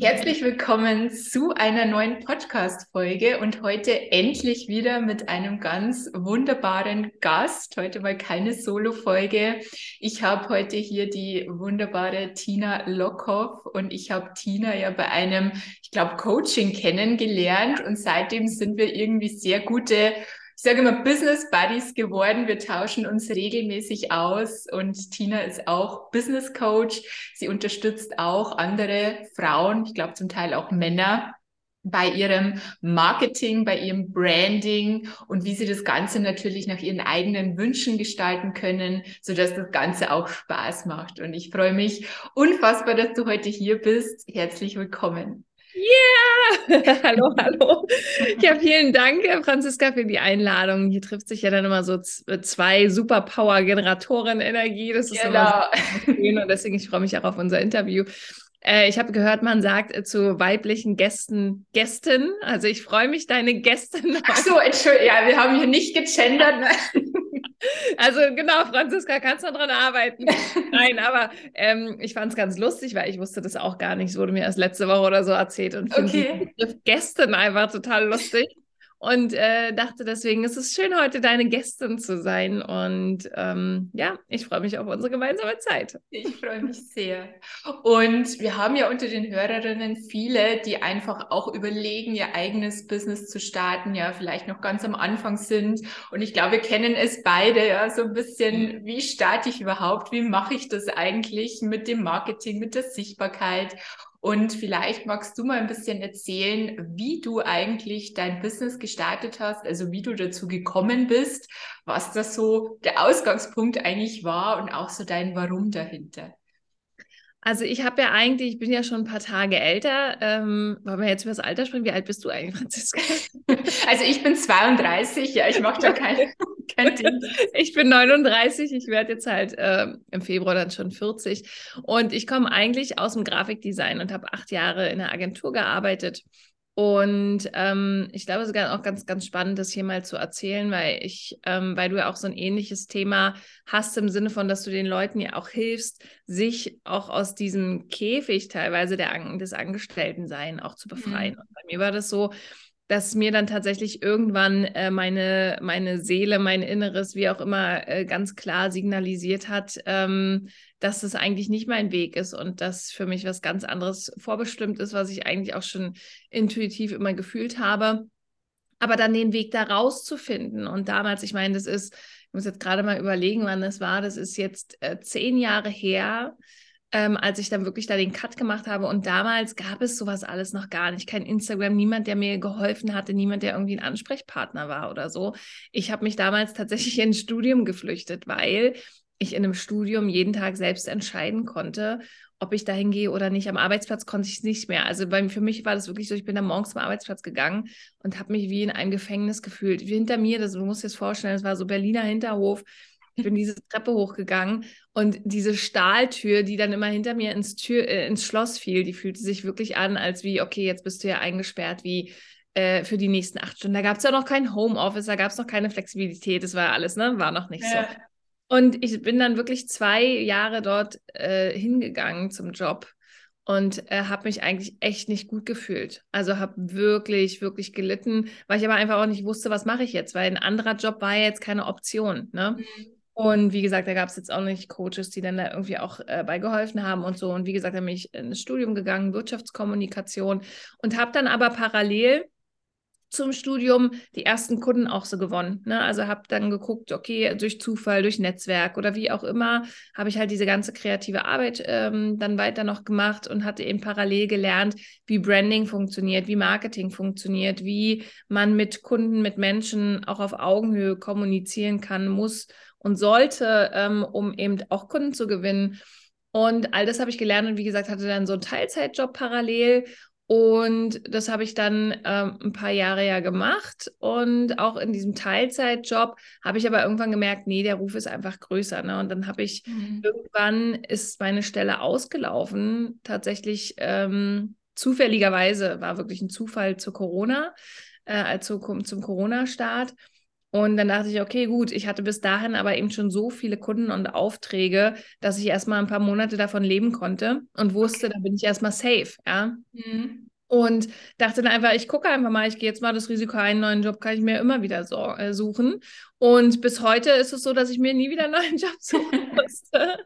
Herzlich willkommen zu einer neuen Podcast-Folge und heute endlich wieder mit einem ganz wunderbaren Gast. Heute mal keine Solo-Folge. Ich habe heute hier die wunderbare Tina Lockhoff und ich habe Tina ja bei einem, ich glaube, Coaching kennengelernt und seitdem sind wir irgendwie sehr gute ich sage immer Business Buddies geworden. Wir tauschen uns regelmäßig aus und Tina ist auch Business Coach. Sie unterstützt auch andere Frauen, ich glaube zum Teil auch Männer bei ihrem Marketing, bei ihrem Branding und wie sie das Ganze natürlich nach ihren eigenen Wünschen gestalten können, so dass das Ganze auch Spaß macht. Und ich freue mich unfassbar, dass du heute hier bist. Herzlich willkommen. Yeah! hallo, hallo. Ja, vielen Dank, Franziska, für die Einladung. Hier trifft sich ja dann immer so zwei Superpower-Generatoren-Energie. Das ist genau. immer schön und deswegen ich freue mich auch auf unser Interview. Äh, ich habe gehört, man sagt äh, zu weiblichen Gästen Gästen. Also ich freue mich, deine Gästin. Ach so, Entschuldigung. Ja, wir haben hier nicht gegendert. Also genau, Franziska, kannst du daran arbeiten. Nein, aber ähm, ich fand es ganz lustig, weil ich wusste das auch gar nicht. Es wurde mir erst letzte Woche oder so erzählt und finde okay. den Begriff Gästen einfach total lustig und äh, dachte deswegen, es ist schön, heute deine Gästin zu sein. Und ähm, ja, ich freue mich auf unsere gemeinsame Zeit. Ich freue mich sehr. Und wir haben ja unter den Hörerinnen viele, die einfach auch überlegen, ihr eigenes Business zu starten, ja, vielleicht noch ganz am Anfang sind. Und ich glaube, wir kennen es beide, ja, so ein bisschen, mhm. wie starte ich überhaupt? Wie mache ich das eigentlich mit dem Marketing, mit der Sichtbarkeit? Und vielleicht magst du mal ein bisschen erzählen, wie du eigentlich dein Business gestartet hast, also wie du dazu gekommen bist, was das so der Ausgangspunkt eigentlich war und auch so dein Warum dahinter. Also ich habe ja eigentlich, ich bin ja schon ein paar Tage älter. Ähm, wollen wir jetzt über das Alter sprechen? Wie alt bist du eigentlich, Franziska? Also ich bin 32, ja, ich mache da kein, kein Ding. Ich bin 39, ich werde jetzt halt äh, im Februar dann schon 40. Und ich komme eigentlich aus dem Grafikdesign und habe acht Jahre in der Agentur gearbeitet und ähm, ich glaube, es ist auch ganz, ganz spannend, das hier mal zu erzählen, weil ich, ähm, weil du ja auch so ein ähnliches Thema hast im Sinne von, dass du den Leuten ja auch hilfst, sich auch aus diesem Käfig teilweise der, des Angestelltensein auch zu befreien. Mhm. Und bei mir war das so, dass mir dann tatsächlich irgendwann äh, meine, meine Seele, mein Inneres, wie auch immer, äh, ganz klar signalisiert hat, ähm, dass es eigentlich nicht mein Weg ist und dass für mich was ganz anderes vorbestimmt ist, was ich eigentlich auch schon intuitiv immer gefühlt habe. Aber dann den Weg da rauszufinden. Und damals, ich meine, das ist, ich muss jetzt gerade mal überlegen, wann das war, das ist jetzt äh, zehn Jahre her ähm, als ich dann wirklich da den Cut gemacht habe. Und damals gab es sowas alles noch gar nicht. Kein Instagram, niemand, der mir geholfen hatte, niemand, der irgendwie ein Ansprechpartner war oder so. Ich habe mich damals tatsächlich ins Studium geflüchtet, weil ich in einem Studium jeden Tag selbst entscheiden konnte, ob ich dahin gehe oder nicht. Am Arbeitsplatz konnte ich es nicht mehr. Also bei, für mich war das wirklich so, ich bin da morgens zum Arbeitsplatz gegangen und habe mich wie in einem Gefängnis gefühlt. Wie hinter mir, das, du musst dir das vorstellen, es war so Berliner Hinterhof ich bin diese Treppe hochgegangen und diese Stahltür, die dann immer hinter mir ins, Tür, äh, ins Schloss fiel, die fühlte sich wirklich an, als wie, okay, jetzt bist du ja eingesperrt, wie äh, für die nächsten acht Stunden. Da gab es ja noch kein Homeoffice, da gab es noch keine Flexibilität, das war alles, ne? War noch nicht ja. so. Und ich bin dann wirklich zwei Jahre dort äh, hingegangen zum Job und äh, habe mich eigentlich echt nicht gut gefühlt. Also habe wirklich, wirklich gelitten, weil ich aber einfach auch nicht wusste, was mache ich jetzt, weil ein anderer Job war ja jetzt keine Option. Ne? Mhm. Und wie gesagt, da gab es jetzt auch nicht Coaches, die dann da irgendwie auch äh, bei geholfen haben und so. Und wie gesagt, da bin ich ins Studium gegangen, Wirtschaftskommunikation und habe dann aber parallel zum Studium die ersten Kunden auch so gewonnen. Ne? Also habe dann geguckt, okay, durch Zufall, durch Netzwerk oder wie auch immer, habe ich halt diese ganze kreative Arbeit ähm, dann weiter noch gemacht und hatte eben parallel gelernt, wie Branding funktioniert, wie Marketing funktioniert, wie man mit Kunden, mit Menschen auch auf Augenhöhe kommunizieren kann, muss und sollte, ähm, um eben auch Kunden zu gewinnen. Und all das habe ich gelernt und wie gesagt, hatte dann so einen Teilzeitjob parallel. Und das habe ich dann ähm, ein paar Jahre ja gemacht. Und auch in diesem Teilzeitjob habe ich aber irgendwann gemerkt, nee, der Ruf ist einfach größer. Ne? Und dann habe ich mhm. irgendwann ist meine Stelle ausgelaufen. Tatsächlich ähm, zufälligerweise war wirklich ein Zufall zu Corona, äh, zu, zum Corona-Start. Und dann dachte ich, okay, gut, ich hatte bis dahin aber eben schon so viele Kunden und Aufträge, dass ich erstmal ein paar Monate davon leben konnte und wusste, da bin ich erstmal safe, ja. Mhm. Und dachte dann einfach, ich gucke einfach mal, ich gehe jetzt mal das Risiko ein, einen neuen Job kann ich mir immer wieder so, äh, suchen. Und bis heute ist es so, dass ich mir nie wieder einen neuen Job suchen musste.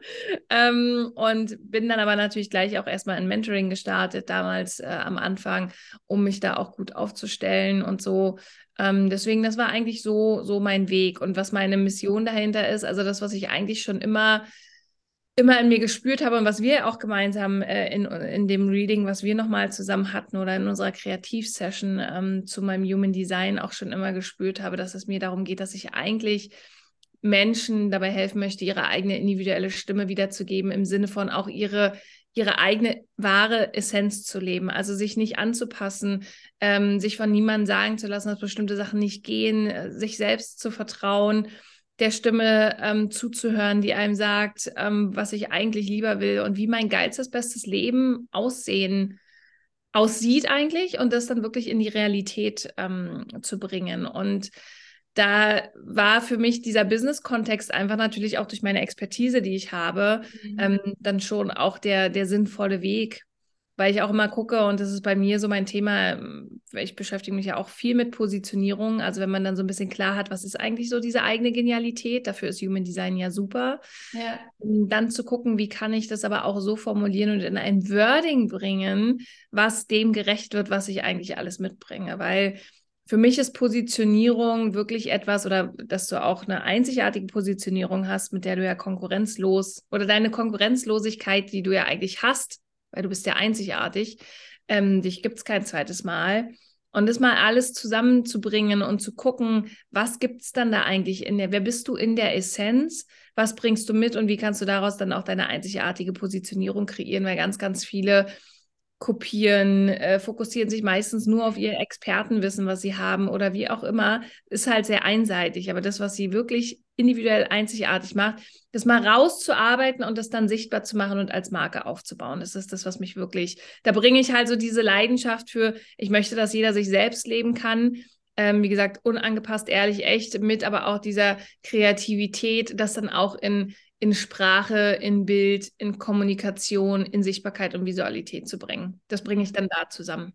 ähm, und bin dann aber natürlich gleich auch erstmal in Mentoring gestartet, damals äh, am Anfang, um mich da auch gut aufzustellen und so. Ähm, deswegen, das war eigentlich so, so mein Weg. Und was meine Mission dahinter ist, also das, was ich eigentlich schon immer immer in mir gespürt habe und was wir auch gemeinsam äh, in, in dem Reading, was wir nochmal zusammen hatten oder in unserer Kreativsession ähm, zu meinem Human Design auch schon immer gespürt habe, dass es mir darum geht, dass ich eigentlich Menschen dabei helfen möchte, ihre eigene individuelle Stimme wiederzugeben, im Sinne von auch ihre, ihre eigene wahre Essenz zu leben. Also sich nicht anzupassen, ähm, sich von niemandem sagen zu lassen, dass bestimmte Sachen nicht gehen, äh, sich selbst zu vertrauen der Stimme ähm, zuzuhören, die einem sagt, ähm, was ich eigentlich lieber will und wie mein geilstes, bestes Leben aussehen aussieht eigentlich und das dann wirklich in die Realität ähm, zu bringen. Und da war für mich dieser Business-Kontext einfach natürlich auch durch meine Expertise, die ich habe, mhm. Ähm, dann schon auch der, der sinnvolle Weg, weil ich auch immer gucke und das ist bei mir so mein Thema, ähm, ich beschäftige mich ja auch viel mit Positionierung, also wenn man dann so ein bisschen klar hat, was ist eigentlich so diese eigene Genialität, dafür ist Human Design ja super, ja. dann zu gucken, wie kann ich das aber auch so formulieren und in ein Wording bringen, was dem gerecht wird, was ich eigentlich alles mitbringe, weil für mich ist Positionierung wirklich etwas, oder dass du auch eine einzigartige Positionierung hast, mit der du ja konkurrenzlos oder deine Konkurrenzlosigkeit, die du ja eigentlich hast, weil du bist ja einzigartig. Ähm, dich gibt es kein zweites Mal. Und das mal alles zusammenzubringen und zu gucken, was gibt es dann da eigentlich in der, wer bist du in der Essenz, was bringst du mit und wie kannst du daraus dann auch deine einzigartige Positionierung kreieren, weil ganz, ganz viele kopieren, äh, fokussieren sich meistens nur auf ihr Expertenwissen, was sie haben oder wie auch immer, ist halt sehr einseitig. Aber das, was sie wirklich individuell einzigartig macht, das mal rauszuarbeiten und das dann sichtbar zu machen und als Marke aufzubauen. Das ist das, was mich wirklich, da bringe ich halt so diese Leidenschaft für, ich möchte, dass jeder sich selbst leben kann. Ähm, wie gesagt, unangepasst, ehrlich, echt, mit aber auch dieser Kreativität, das dann auch in in Sprache, in Bild, in Kommunikation, in Sichtbarkeit und Visualität zu bringen. Das bringe ich dann da zusammen.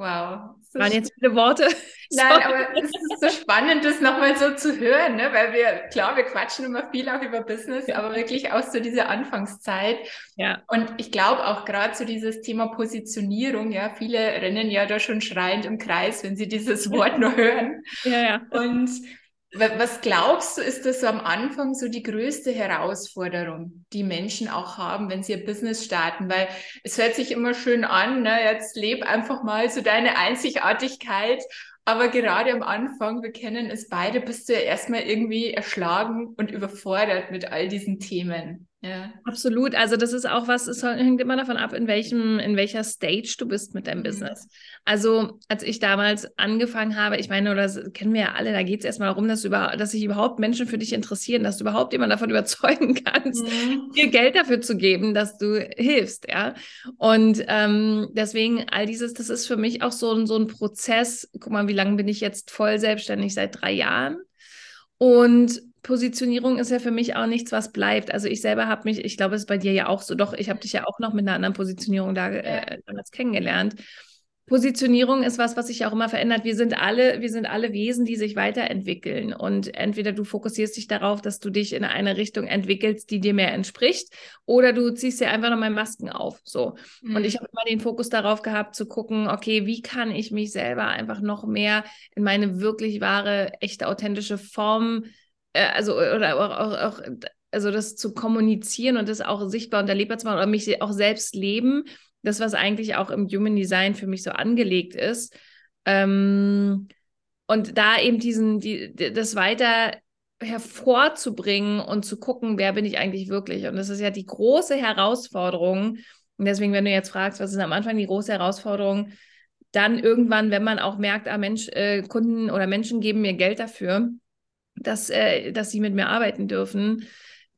Wow. Das waren jetzt viele Worte. Nein, aber es ist so spannend, das nochmal so zu hören, ne? weil wir, klar, wir quatschen immer viel auch über Business, ja. aber wirklich auch so diese Anfangszeit. Ja. Und ich glaube auch gerade so dieses Thema Positionierung, ja, viele rennen ja da schon schreiend im Kreis, wenn sie dieses Wort nur hören. Ja, ja. Und was glaubst du, ist das so am Anfang so die größte Herausforderung, die Menschen auch haben, wenn sie ihr Business starten? Weil es hört sich immer schön an, ne? jetzt leb einfach mal so deine Einzigartigkeit. Aber gerade am Anfang, wir kennen es beide, bist du ja erstmal irgendwie erschlagen und überfordert mit all diesen Themen. Ja. Absolut. Also das ist auch was, es hängt immer davon ab, in welchem, in welcher Stage du bist mit deinem mhm. Business. Also als ich damals angefangen habe, ich meine, oder das kennen wir ja alle, da geht es erstmal darum, dass, über, dass sich überhaupt Menschen für dich interessieren, dass du überhaupt jemanden davon überzeugen kannst, mhm. dir Geld dafür zu geben, dass du hilfst, ja. Und ähm, deswegen all dieses, das ist für mich auch so, so ein Prozess. Guck mal, wie lange bin ich jetzt voll selbstständig? Seit drei Jahren. Und Positionierung ist ja für mich auch nichts, was bleibt. Also ich selber habe mich, ich glaube, es ist bei dir ja auch so, doch, ich habe dich ja auch noch mit einer anderen Positionierung da äh, damals kennengelernt. Positionierung ist was, was sich auch immer verändert. Wir sind alle, wir sind alle Wesen, die sich weiterentwickeln. Und entweder du fokussierst dich darauf, dass du dich in eine Richtung entwickelst, die dir mehr entspricht, oder du ziehst dir einfach nochmal Masken auf. So. Mhm. Und ich habe immer den Fokus darauf gehabt, zu gucken, okay, wie kann ich mich selber einfach noch mehr in meine wirklich wahre, echte, authentische Form äh, also oder auch, auch, auch, also das zu kommunizieren und das auch sichtbar und erlebbar zu machen oder mich auch selbst leben, das, was eigentlich auch im Human Design für mich so angelegt ist. Ähm, und da eben diesen, die, das weiter hervorzubringen und zu gucken, wer bin ich eigentlich wirklich. Und das ist ja die große Herausforderung. Und deswegen, wenn du jetzt fragst, was ist am Anfang die große Herausforderung, dann irgendwann, wenn man auch merkt, ah Mensch, äh, Kunden oder Menschen geben mir Geld dafür, dass, äh, dass sie mit mir arbeiten dürfen,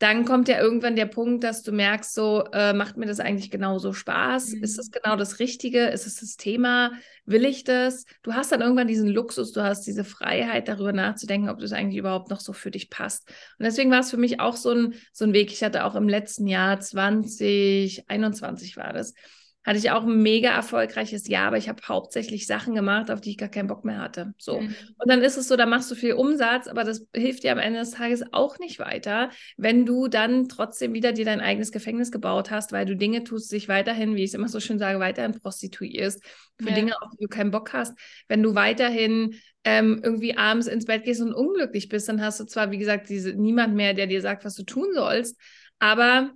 dann kommt ja irgendwann der Punkt, dass du merkst, so äh, macht mir das eigentlich genauso Spaß? Mhm. Ist es genau das Richtige? Ist es das Thema? Will ich das? Du hast dann irgendwann diesen Luxus, du hast diese Freiheit, darüber nachzudenken, ob das eigentlich überhaupt noch so für dich passt. Und deswegen war es für mich auch so ein, so ein Weg. Ich hatte auch im letzten Jahr 2021 war das, hatte ich auch ein mega erfolgreiches Jahr, aber ich habe hauptsächlich Sachen gemacht, auf die ich gar keinen Bock mehr hatte. So. Mhm. Und dann ist es so, da machst du viel Umsatz, aber das hilft dir am Ende des Tages auch nicht weiter, wenn du dann trotzdem wieder dir dein eigenes Gefängnis gebaut hast, weil du Dinge tust, dich weiterhin, wie ich es immer so schön sage, weiterhin prostituierst, für ja. Dinge, auf die du keinen Bock hast. Wenn du weiterhin ähm, irgendwie abends ins Bett gehst und unglücklich bist, dann hast du zwar, wie gesagt, diese, niemand mehr, der dir sagt, was du tun sollst, aber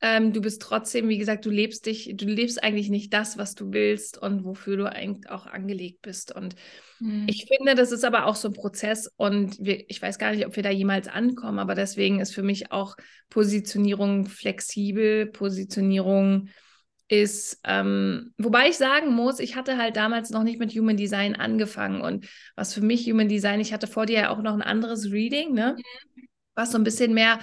ähm, du bist trotzdem, wie gesagt, du lebst dich, du lebst eigentlich nicht das, was du willst und wofür du eigentlich auch angelegt bist. Und mhm. ich finde, das ist aber auch so ein Prozess und wir, ich weiß gar nicht, ob wir da jemals ankommen, aber deswegen ist für mich auch Positionierung flexibel, Positionierung ist, ähm, wobei ich sagen muss, ich hatte halt damals noch nicht mit Human Design angefangen und was für mich Human Design, ich hatte vor dir ja auch noch ein anderes Reading, ne? Mhm. Was so ein bisschen mehr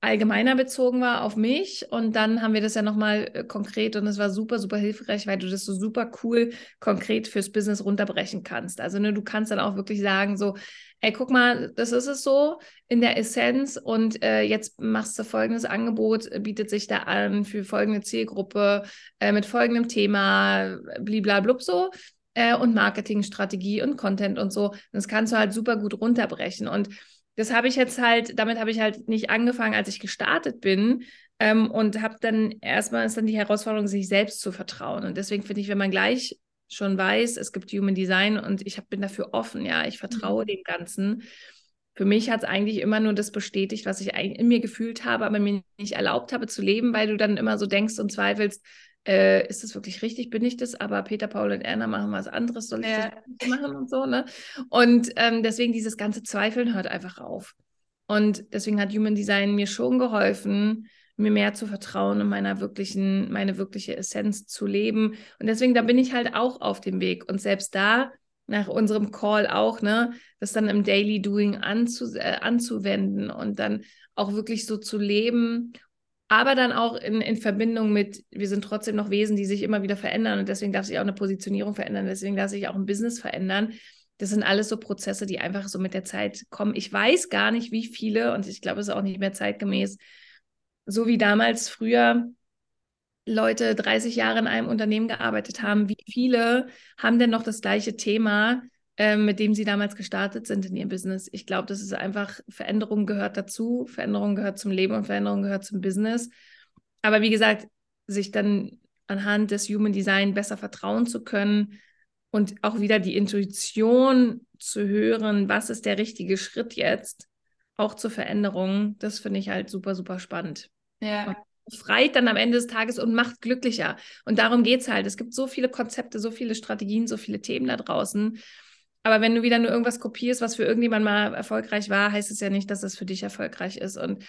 allgemeiner bezogen war auf mich. Und dann haben wir das ja nochmal äh, konkret und es war super, super hilfreich, weil du das so super cool konkret fürs Business runterbrechen kannst. Also ne, du kannst dann auch wirklich sagen, so, ey, guck mal, das ist es so in der Essenz und äh, jetzt machst du folgendes Angebot, äh, bietet sich da an für folgende Zielgruppe äh, mit folgendem Thema, bliblablub so. Äh, und Marketingstrategie und Content und so. Das kannst du halt super gut runterbrechen. Und das habe ich jetzt halt, damit habe ich halt nicht angefangen, als ich gestartet bin. Ähm, und habe dann erstmal ist dann die Herausforderung, sich selbst zu vertrauen. Und deswegen finde ich, wenn man gleich schon weiß, es gibt Human Design und ich hab, bin dafür offen, ja, ich vertraue mhm. dem Ganzen. Für mich hat es eigentlich immer nur das bestätigt, was ich in mir gefühlt habe, aber mir nicht erlaubt habe zu leben, weil du dann immer so denkst und zweifelst, äh, ist das wirklich richtig, bin ich das? Aber Peter, Paul und Erna machen was anderes, soll ich ja. das machen und so, ne? Und ähm, deswegen dieses ganze Zweifeln hört einfach auf. Und deswegen hat Human Design mir schon geholfen, mir mehr zu vertrauen und meiner wirklichen, meine wirkliche Essenz zu leben. Und deswegen, da bin ich halt auch auf dem Weg. Und selbst da, nach unserem Call auch, ne, das dann im Daily Doing anzu, äh, anzuwenden und dann auch wirklich so zu leben aber dann auch in, in Verbindung mit, wir sind trotzdem noch Wesen, die sich immer wieder verändern und deswegen darf sich auch eine Positionierung verändern, deswegen darf sich auch ein Business verändern. Das sind alles so Prozesse, die einfach so mit der Zeit kommen. Ich weiß gar nicht, wie viele, und ich glaube, es ist auch nicht mehr zeitgemäß, so wie damals früher Leute 30 Jahre in einem Unternehmen gearbeitet haben, wie viele haben denn noch das gleiche Thema mit dem sie damals gestartet sind in ihrem Business. Ich glaube, das ist einfach, Veränderung gehört dazu, Veränderung gehört zum Leben und Veränderung gehört zum Business. Aber wie gesagt, sich dann anhand des Human Design besser vertrauen zu können und auch wieder die Intuition zu hören, was ist der richtige Schritt jetzt, auch zur Veränderung, das finde ich halt super, super spannend. Ja. Und freit dann am Ende des Tages und macht glücklicher. Und darum geht es halt. Es gibt so viele Konzepte, so viele Strategien, so viele Themen da draußen. Aber wenn du wieder nur irgendwas kopierst, was für irgendjemand mal erfolgreich war, heißt es ja nicht, dass es für dich erfolgreich ist. Und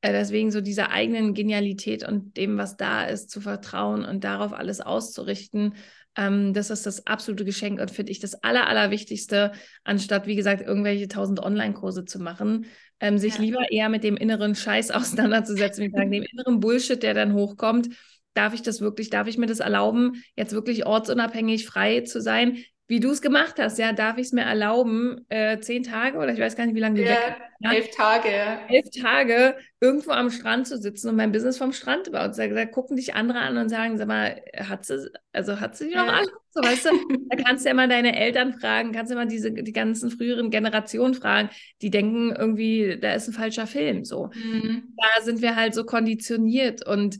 äh, deswegen so dieser eigenen Genialität und dem, was da ist, zu vertrauen und darauf alles auszurichten, ähm, das ist das absolute Geschenk und finde ich das Aller, Allerwichtigste, anstatt, wie gesagt, irgendwelche tausend Online-Kurse zu machen, ähm, sich ja. lieber eher mit dem inneren Scheiß auseinanderzusetzen, wie sagen, dem inneren Bullshit, der dann hochkommt. Darf ich das wirklich, darf ich mir das erlauben, jetzt wirklich ortsunabhängig frei zu sein? Wie du es gemacht hast, ja, darf ich es mir erlauben, äh, zehn Tage oder ich weiß gar nicht, wie lange du ja, weg ja, elf Tage, ja. Elf Tage irgendwo am Strand zu sitzen und mein Business vom Strand baut. Da, da gucken dich andere an und sagen, sag mal, hat sie, also hat sie noch ja. alles? So, weißt du, da kannst du ja mal deine Eltern fragen, kannst du mal diese, die ganzen früheren Generationen fragen, die denken irgendwie, da ist ein falscher Film, so. Mhm. Da sind wir halt so konditioniert und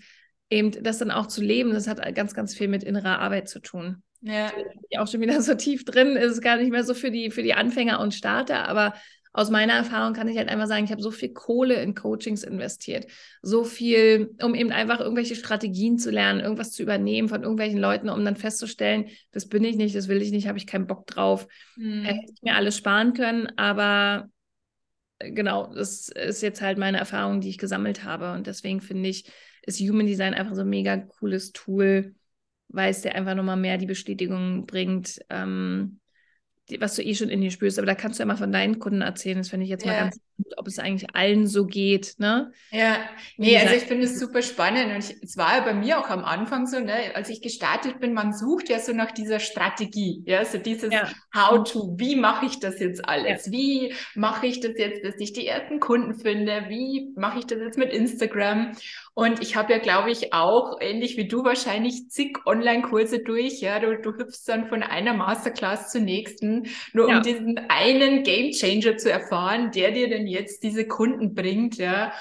eben das dann auch zu leben, das hat ganz, ganz viel mit innerer Arbeit zu tun. Ja. Auch schon wieder so tief drin, ist gar nicht mehr so für die, für die Anfänger und Starter, aber aus meiner Erfahrung kann ich halt einfach sagen, ich habe so viel Kohle in Coachings investiert, so viel, um eben einfach irgendwelche Strategien zu lernen, irgendwas zu übernehmen von irgendwelchen Leuten, um dann festzustellen, das bin ich nicht, das will ich nicht, habe ich keinen Bock drauf. Mhm. Hätte ich mir alles sparen können, aber äh, genau, das ist jetzt halt meine Erfahrung, die ich gesammelt habe und deswegen finde ich, ist Human Design einfach so ein mega cooles Tool, weil es dir einfach nochmal mehr die Bestätigung bringt, ähm, die, was du eh schon in dir spürst. Aber da kannst du ja mal von deinen Kunden erzählen. Das finde ich jetzt ja. mal ganz gut, ob es eigentlich allen so geht. Ne? Ja, nee, also ich finde es super spannend. Und es war ja bei mir auch am Anfang so, ne, als ich gestartet bin, man sucht ja so nach dieser Strategie, ja, so dieses ja. How-to, wie mache ich das jetzt alles? Ja. Wie mache ich das jetzt, dass ich die ersten Kunden finde? Wie mache ich das jetzt mit Instagram? Und ich habe ja, glaube ich, auch, ähnlich wie du wahrscheinlich, zig Online-Kurse durch. Ja, du, du hüpfst dann von einer Masterclass zur nächsten, nur ja. um diesen einen Game Changer zu erfahren, der dir denn jetzt diese Kunden bringt. Ja.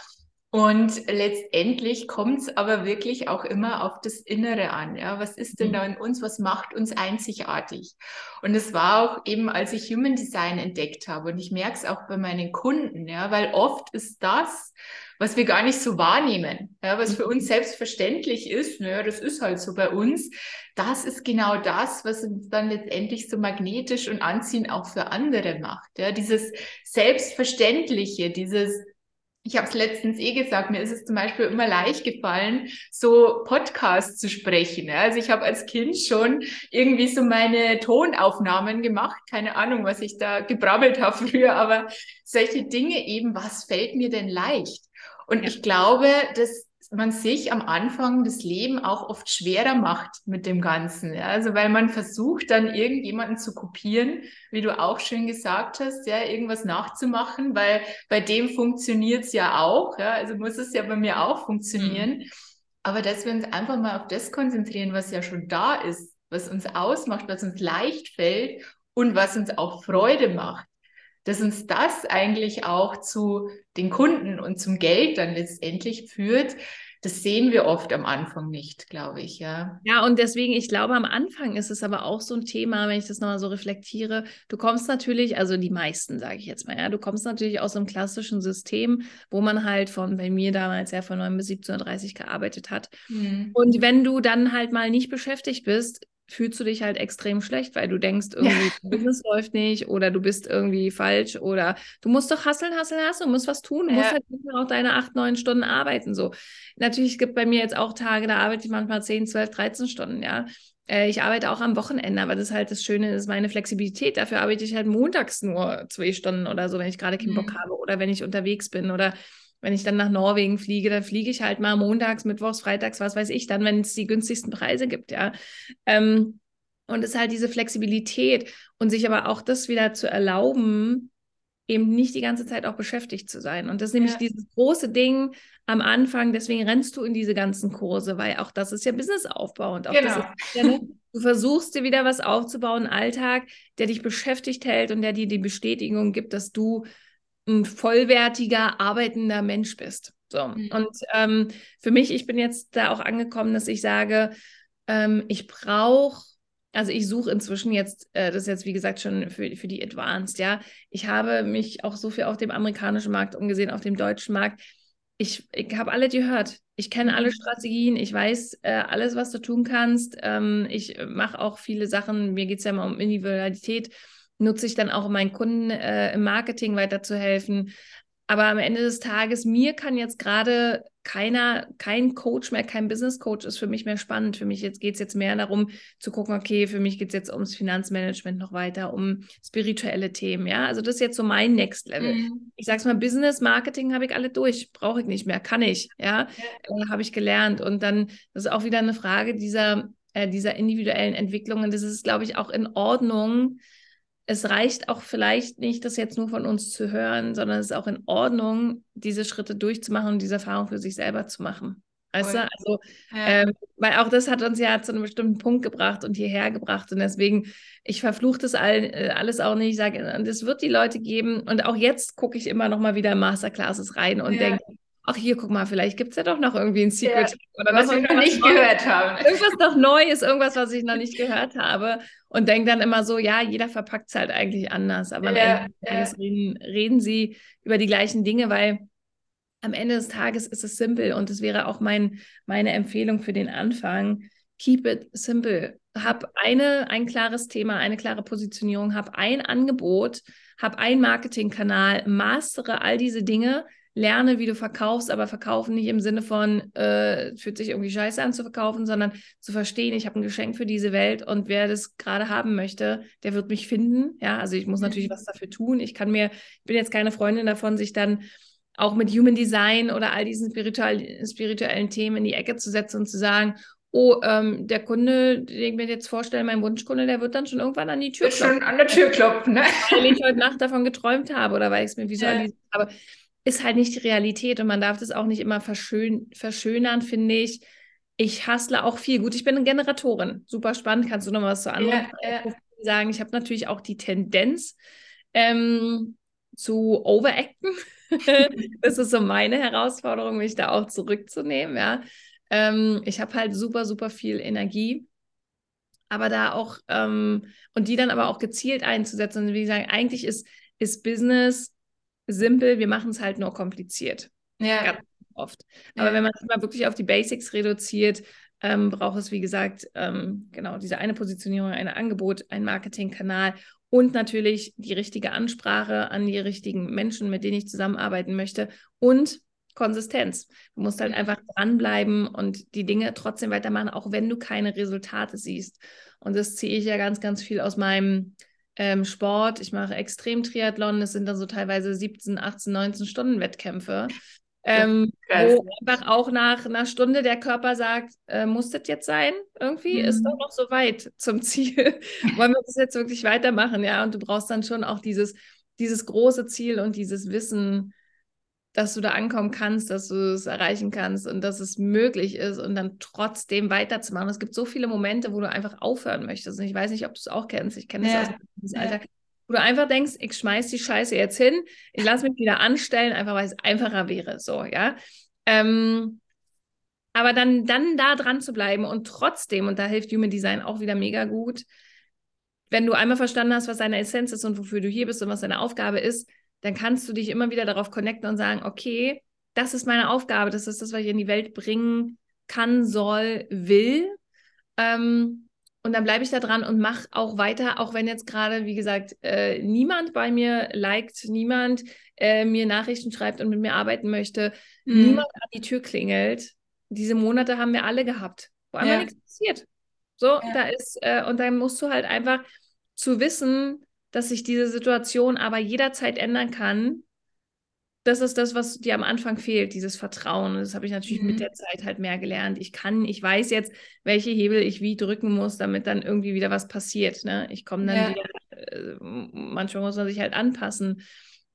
Und letztendlich kommt es aber wirklich auch immer auf das Innere an. Ja, was ist denn mhm. da in uns? Was macht uns einzigartig? Und es war auch eben, als ich Human Design entdeckt habe. Und ich merke es auch bei meinen Kunden, ja, weil oft ist das, was wir gar nicht so wahrnehmen, ja, was für uns mhm. selbstverständlich ist, naja, das ist halt so bei uns. Das ist genau das, was uns dann letztendlich so magnetisch und anziehend auch für andere macht. Ja, dieses Selbstverständliche, dieses ich habe es letztens eh gesagt, mir ist es zum Beispiel immer leicht gefallen, so Podcasts zu sprechen. Also ich habe als Kind schon irgendwie so meine Tonaufnahmen gemacht. Keine Ahnung, was ich da gebrabbelt habe früher, aber solche Dinge eben, was fällt mir denn leicht? Und ich glaube, dass man sich am Anfang das Leben auch oft schwerer macht mit dem Ganzen. Ja? Also weil man versucht dann irgendjemanden zu kopieren, wie du auch schön gesagt hast, ja, irgendwas nachzumachen, weil bei dem funktioniert es ja auch. Ja? Also muss es ja bei mir auch funktionieren. Mhm. Aber dass wir uns einfach mal auf das konzentrieren, was ja schon da ist, was uns ausmacht, was uns leicht fällt und was uns auch Freude macht dass uns das eigentlich auch zu den Kunden und zum Geld dann letztendlich führt, das sehen wir oft am Anfang nicht, glaube ich, ja. Ja, und deswegen, ich glaube, am Anfang ist es aber auch so ein Thema, wenn ich das nochmal so reflektiere. Du kommst natürlich, also die meisten, sage ich jetzt mal, ja, du kommst natürlich aus einem klassischen System, wo man halt von, bei mir damals ja von 9 bis 17.30 Uhr gearbeitet hat. Mhm. Und wenn du dann halt mal nicht beschäftigt bist, fühlst du dich halt extrem schlecht, weil du denkst, irgendwie, ja. Business läuft nicht oder du bist irgendwie falsch oder du musst doch hasseln, hasseln, hasseln, du musst was tun, du ja. musst halt auch deine acht, neun Stunden arbeiten. So. Natürlich gibt bei mir jetzt auch Tage, da arbeite ich manchmal 10, 12, 13 Stunden, ja. Äh, ich arbeite auch am Wochenende, aber das ist halt das Schöne, ist meine Flexibilität. Dafür arbeite ich halt montags nur zwei Stunden oder so, wenn ich gerade keinen mhm. Bock habe oder wenn ich unterwegs bin oder wenn ich dann nach Norwegen fliege, dann fliege ich halt mal montags, mittwochs, freitags, was weiß ich dann, wenn es die günstigsten Preise gibt, ja. Ähm, und es ist halt diese Flexibilität und sich aber auch das wieder zu erlauben, eben nicht die ganze Zeit auch beschäftigt zu sein. Und das ist nämlich ja. dieses große Ding am Anfang, deswegen rennst du in diese ganzen Kurse, weil auch das ist ja Businessaufbau und auch genau. das ist ja, ne, du versuchst dir wieder was aufzubauen, einen Alltag, der dich beschäftigt hält und der dir die Bestätigung gibt, dass du ein vollwertiger, arbeitender Mensch bist. So. Mhm. Und ähm, für mich, ich bin jetzt da auch angekommen, dass ich sage, ähm, ich brauche, also ich suche inzwischen jetzt, äh, das ist jetzt wie gesagt schon für, für die Advanced, ja. Ich habe mich auch so viel auf dem amerikanischen Markt umgesehen, auf dem deutschen Markt. Ich, ich habe alle gehört. Ich kenne alle mhm. Strategien, ich weiß äh, alles, was du tun kannst. Ähm, ich mache auch viele Sachen, mir geht es ja immer um Individualität nutze ich dann auch meinen Kunden äh, im Marketing weiterzuhelfen. Aber am Ende des Tages, mir kann jetzt gerade keiner, kein Coach mehr, kein Business Coach ist für mich mehr spannend. Für mich jetzt geht es jetzt mehr darum zu gucken, okay, für mich geht es jetzt ums Finanzmanagement noch weiter, um spirituelle Themen, ja. Also das ist jetzt so mein Next Level. Mhm. Ich sag's mal, Business, Marketing habe ich alle durch, brauche ich nicht mehr, kann ich, ja, ja. Äh, habe ich gelernt. Und dann, das ist auch wieder eine Frage dieser, äh, dieser individuellen Entwicklung. Und das ist, glaube ich, auch in Ordnung, es reicht auch vielleicht nicht, das jetzt nur von uns zu hören, sondern es ist auch in Ordnung, diese Schritte durchzumachen und diese Erfahrung für sich selber zu machen. Weißt du? Also, ja. ähm, weil auch das hat uns ja zu einem bestimmten Punkt gebracht und hierher gebracht. Und deswegen, ich verfluche das all, äh, alles auch nicht. Ich sage, es wird die Leute geben. Und auch jetzt gucke ich immer noch mal wieder Masterclasses rein und ja. denke, ach hier, guck mal, vielleicht gibt es ja doch noch irgendwie ein Secret. Ja, oder was wir noch nicht gehört haben. Irgendwas noch Neues, irgendwas, was ich noch nicht gehört habe. Und denke dann immer so, ja, jeder verpackt es halt eigentlich anders. Aber am ja, Ende des Tages reden, reden sie über die gleichen Dinge, weil am Ende des Tages ist es simpel. Und es wäre auch mein, meine Empfehlung für den Anfang. Keep it simple. Hab eine, ein klares Thema, eine klare Positionierung, hab ein Angebot, hab einen Marketingkanal, mastere all diese Dinge, lerne, wie du verkaufst, aber verkaufen nicht im Sinne von, äh, fühlt sich irgendwie scheiße an zu verkaufen, sondern zu verstehen, ich habe ein Geschenk für diese Welt und wer das gerade haben möchte, der wird mich finden. Ja, also ich muss natürlich was dafür tun. Ich kann mir, ich bin jetzt keine Freundin davon, sich dann auch mit Human Design oder all diesen spirituell, spirituellen Themen in die Ecke zu setzen und zu sagen, oh, ähm, der Kunde, den ich mir jetzt vorstelle, mein Wunschkunde, der wird dann schon irgendwann an die Tür wird klopfen. schon an der Tür klopfen, ne? Weil ich heute Nacht davon geträumt habe oder weil ich es mir visualisiert ja. habe. Ist halt nicht die Realität und man darf das auch nicht immer verschön verschönern, finde ich. Ich hassle auch viel. Gut, ich bin eine Generatorin. Super spannend. Kannst du noch mal was zu anderen ja, ja. sagen? Ich habe natürlich auch die Tendenz ähm, zu overacten. das ist so meine Herausforderung, mich da auch zurückzunehmen, ja. Ähm, ich habe halt super, super viel Energie, aber da auch, ähm, und die dann aber auch gezielt einzusetzen. Und wie gesagt, eigentlich ist, ist Business simpel, wir machen es halt nur kompliziert. Ja. Ganz oft. Aber ja. wenn man es mal wirklich auf die Basics reduziert, ähm, braucht es, wie gesagt, ähm, genau diese eine Positionierung, ein Angebot, ein Marketingkanal und natürlich die richtige Ansprache an die richtigen Menschen, mit denen ich zusammenarbeiten möchte und Konsistenz. Du musst halt einfach dranbleiben und die Dinge trotzdem weitermachen, auch wenn du keine Resultate siehst. Und das ziehe ich ja ganz, ganz viel aus meinem ähm, Sport. Ich mache extrem Triathlon. Es sind dann so teilweise 17, 18, 19 Stunden Wettkämpfe. Ähm, wo einfach auch nach einer Stunde der Körper sagt, äh, muss das jetzt sein? Irgendwie mhm. ist doch noch so weit zum Ziel. Wollen wir das jetzt wirklich weitermachen? Ja, und du brauchst dann schon auch dieses, dieses große Ziel und dieses Wissen, dass du da ankommen kannst, dass du es erreichen kannst und dass es möglich ist und dann trotzdem weiterzumachen. Es gibt so viele Momente, wo du einfach aufhören möchtest. Und ich weiß nicht, ob du es auch kennst. Ich kenne ja. das aus dem Alltag. Ja wo du einfach denkst, ich schmeiß die Scheiße jetzt hin, ich lasse mich wieder anstellen, einfach weil es einfacher wäre, so, ja. Ähm, aber dann, dann da dran zu bleiben und trotzdem, und da hilft Human Design auch wieder mega gut, wenn du einmal verstanden hast, was deine Essenz ist und wofür du hier bist und was deine Aufgabe ist, dann kannst du dich immer wieder darauf connecten und sagen, okay, das ist meine Aufgabe, das ist das, was ich in die Welt bringen kann, soll, will. Ähm, und dann bleibe ich da dran und mache auch weiter, auch wenn jetzt gerade, wie gesagt, äh, niemand bei mir liked, niemand äh, mir Nachrichten schreibt und mit mir arbeiten möchte, mhm. niemand an die Tür klingelt. Diese Monate haben wir alle gehabt, wo einfach ja. nichts passiert. So, ja. da ist, äh, und dann musst du halt einfach zu wissen, dass sich diese Situation aber jederzeit ändern kann das ist das, was dir am Anfang fehlt, dieses Vertrauen. Das habe ich natürlich mhm. mit der Zeit halt mehr gelernt. Ich kann, ich weiß jetzt, welche Hebel ich wie drücken muss, damit dann irgendwie wieder was passiert. Ne? Ich komme dann ja. wieder, äh, manchmal muss man sich halt anpassen.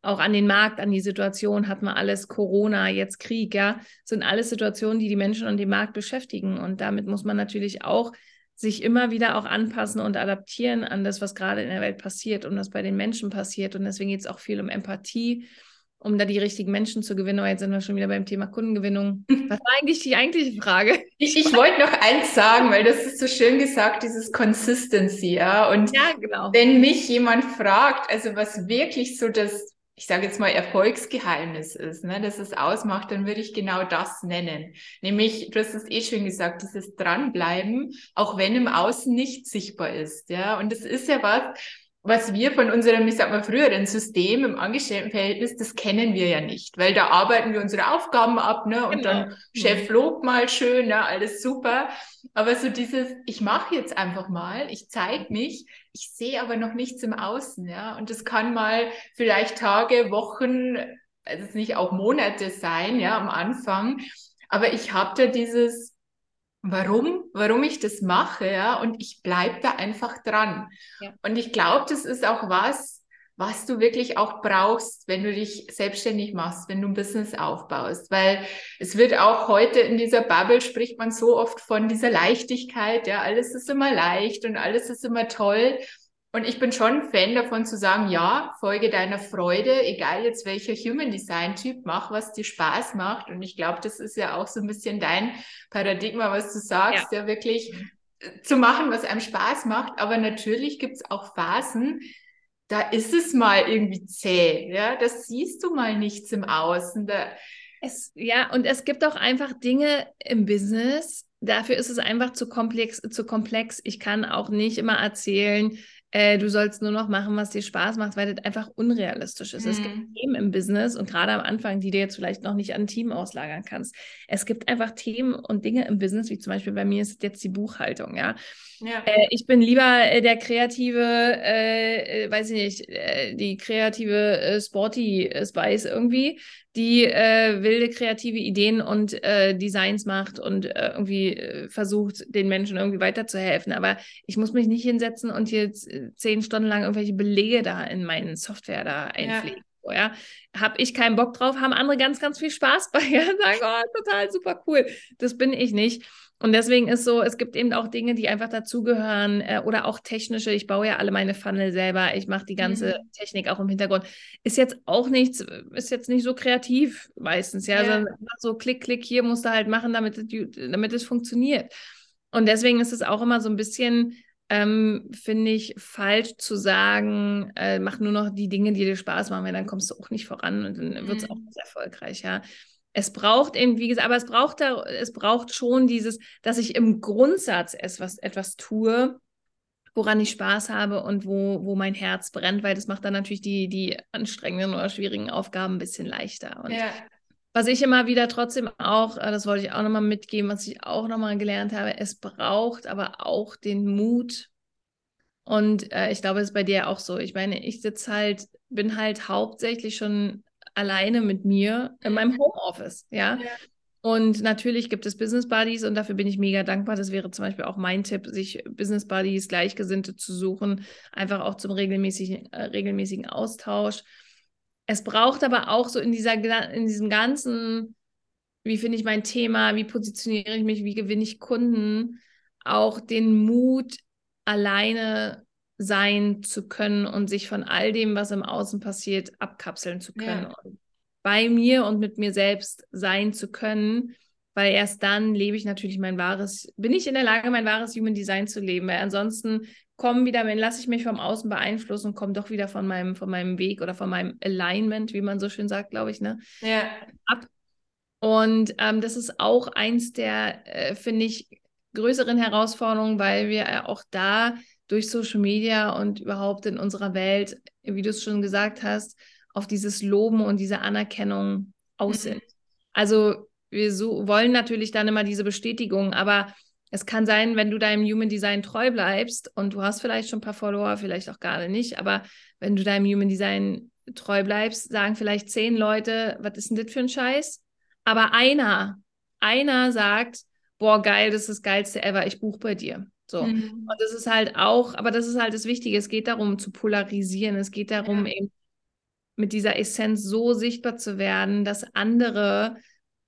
Auch an den Markt, an die Situation hat man alles Corona, jetzt Krieg, ja, sind alles Situationen, die die Menschen und den Markt beschäftigen. Und damit muss man natürlich auch sich immer wieder auch anpassen und adaptieren an das, was gerade in der Welt passiert und was bei den Menschen passiert. Und deswegen geht es auch viel um Empathie um da die richtigen Menschen zu gewinnen. Aber jetzt sind wir schon wieder beim Thema Kundengewinnung. Was war eigentlich die eigentliche Frage? Ich, ich wollte noch eins sagen, weil das ist so schön gesagt, dieses Consistency, ja. Und ja, genau. wenn mich jemand fragt, also was wirklich so das, ich sage jetzt mal, Erfolgsgeheimnis ist, ne, dass es ausmacht, dann würde ich genau das nennen. Nämlich, du hast es eh schon gesagt, dieses Dranbleiben, auch wenn im Außen nicht sichtbar ist, ja. Und das ist ja was, was wir von unserem, ich sag mal, früheren System im Angestelltenverhältnis, das kennen wir ja nicht, weil da arbeiten wir unsere Aufgaben ab, ne? Und genau. dann Chef lobt mal schön, ne? Alles super. Aber so dieses, ich mache jetzt einfach mal, ich zeige mich, ich sehe aber noch nichts im Außen, ja. Und das kann mal vielleicht Tage, Wochen, also nicht auch Monate sein, ja, am Anfang. Aber ich habe da dieses, warum, warum ich das mache, ja, und ich bleibe da einfach dran. Ja. Und ich glaube, das ist auch was, was du wirklich auch brauchst, wenn du dich selbstständig machst, wenn du ein Business aufbaust, weil es wird auch heute in dieser Bubble spricht man so oft von dieser Leichtigkeit, ja, alles ist immer leicht und alles ist immer toll. Und ich bin schon Fan davon zu sagen, ja, folge deiner Freude, egal jetzt welcher Human Design Typ, mach, was dir Spaß macht. Und ich glaube, das ist ja auch so ein bisschen dein Paradigma, was du sagst, ja, ja wirklich äh, zu machen, was einem Spaß macht. Aber natürlich gibt es auch Phasen, da ist es mal irgendwie zäh, ja, das siehst du mal nichts im Außen. Da, es, ja, und es gibt auch einfach Dinge im Business, dafür ist es einfach zu komplex, zu komplex. Ich kann auch nicht immer erzählen, äh, du sollst nur noch machen, was dir Spaß macht, weil das einfach unrealistisch ist. Mhm. Es gibt mhm. Themen im Business und gerade am Anfang, die du jetzt vielleicht noch nicht an ein Team auslagern kannst. Es gibt einfach Themen und Dinge im Business, wie zum Beispiel bei mir ist jetzt die Buchhaltung, ja. Ja. Äh, ich bin lieber äh, der kreative, äh, äh, weiß ich nicht, äh, die kreative Sporty Spice irgendwie, die äh, wilde kreative Ideen und äh, Designs macht und äh, irgendwie äh, versucht, den Menschen irgendwie weiterzuhelfen. Aber ich muss mich nicht hinsetzen und hier zehn Stunden lang irgendwelche Belege da in meinen Software da einpflegen. Ja. Ja. Habe ich keinen Bock drauf, haben andere ganz, ganz viel Spaß bei. Ja, sagen, oh, total super cool. Das bin ich nicht. Und deswegen ist so, es gibt eben auch Dinge, die einfach dazugehören äh, oder auch technische. Ich baue ja alle meine Funnel selber. Ich mache die ganze mhm. Technik auch im Hintergrund. Ist jetzt auch nichts, ist jetzt nicht so kreativ meistens, ja, ja. sondern so klick, klick, hier musst du halt machen, damit, damit es funktioniert. Und deswegen ist es auch immer so ein bisschen, ähm, finde ich, falsch zu sagen, äh, mach nur noch die Dinge, die dir Spaß machen, weil dann kommst du auch nicht voran und dann wird es mhm. auch nicht erfolgreich, ja es braucht eben, wie gesagt, aber es braucht da, es braucht schon dieses, dass ich im Grundsatz etwas, etwas tue, woran ich Spaß habe und wo, wo mein Herz brennt, weil das macht dann natürlich die, die anstrengenden oder schwierigen Aufgaben ein bisschen leichter. Und ja. Was ich immer wieder trotzdem auch, äh, das wollte ich auch nochmal mitgeben, was ich auch nochmal gelernt habe, es braucht aber auch den Mut. Und äh, ich glaube, es ist bei dir auch so. Ich meine, ich sitze halt, bin halt hauptsächlich schon alleine mit mir in meinem Homeoffice, ja? ja. Und natürlich gibt es Business Buddies und dafür bin ich mega dankbar. Das wäre zum Beispiel auch mein Tipp, sich Business Buddies, Gleichgesinnte zu suchen, einfach auch zum regelmäßigen, äh, regelmäßigen Austausch. Es braucht aber auch so in, dieser, in diesem ganzen, wie finde ich mein Thema, wie positioniere ich mich, wie gewinne ich Kunden, auch den Mut, alleine sein zu können und sich von all dem, was im Außen passiert, abkapseln zu können. Ja. Und bei mir und mit mir selbst sein zu können, weil erst dann lebe ich natürlich mein wahres, bin ich in der Lage, mein wahres Human Design zu leben, weil ansonsten kommen wieder, wenn lasse ich mich vom Außen beeinflussen und komme doch wieder von meinem, von meinem Weg oder von meinem Alignment, wie man so schön sagt, glaube ich, ne? Ja. Ab. Und ähm, das ist auch eins der, äh, finde ich, größeren Herausforderungen, weil wir auch da durch Social Media und überhaupt in unserer Welt, wie du es schon gesagt hast, auf dieses Loben und diese Anerkennung aus sind. Mhm. Also wir so, wollen natürlich dann immer diese Bestätigung, aber es kann sein, wenn du deinem Human Design treu bleibst und du hast vielleicht schon ein paar Follower, vielleicht auch gerade nicht, aber wenn du deinem Human Design treu bleibst, sagen vielleicht zehn Leute, was ist denn das für ein Scheiß? Aber einer, einer sagt, boah, geil, das ist das Geilste ever, ich buche bei dir. So. Mhm. Und das ist halt auch, aber das ist halt das Wichtige. Es geht darum zu polarisieren. Es geht darum, ja. eben mit dieser Essenz so sichtbar zu werden, dass andere,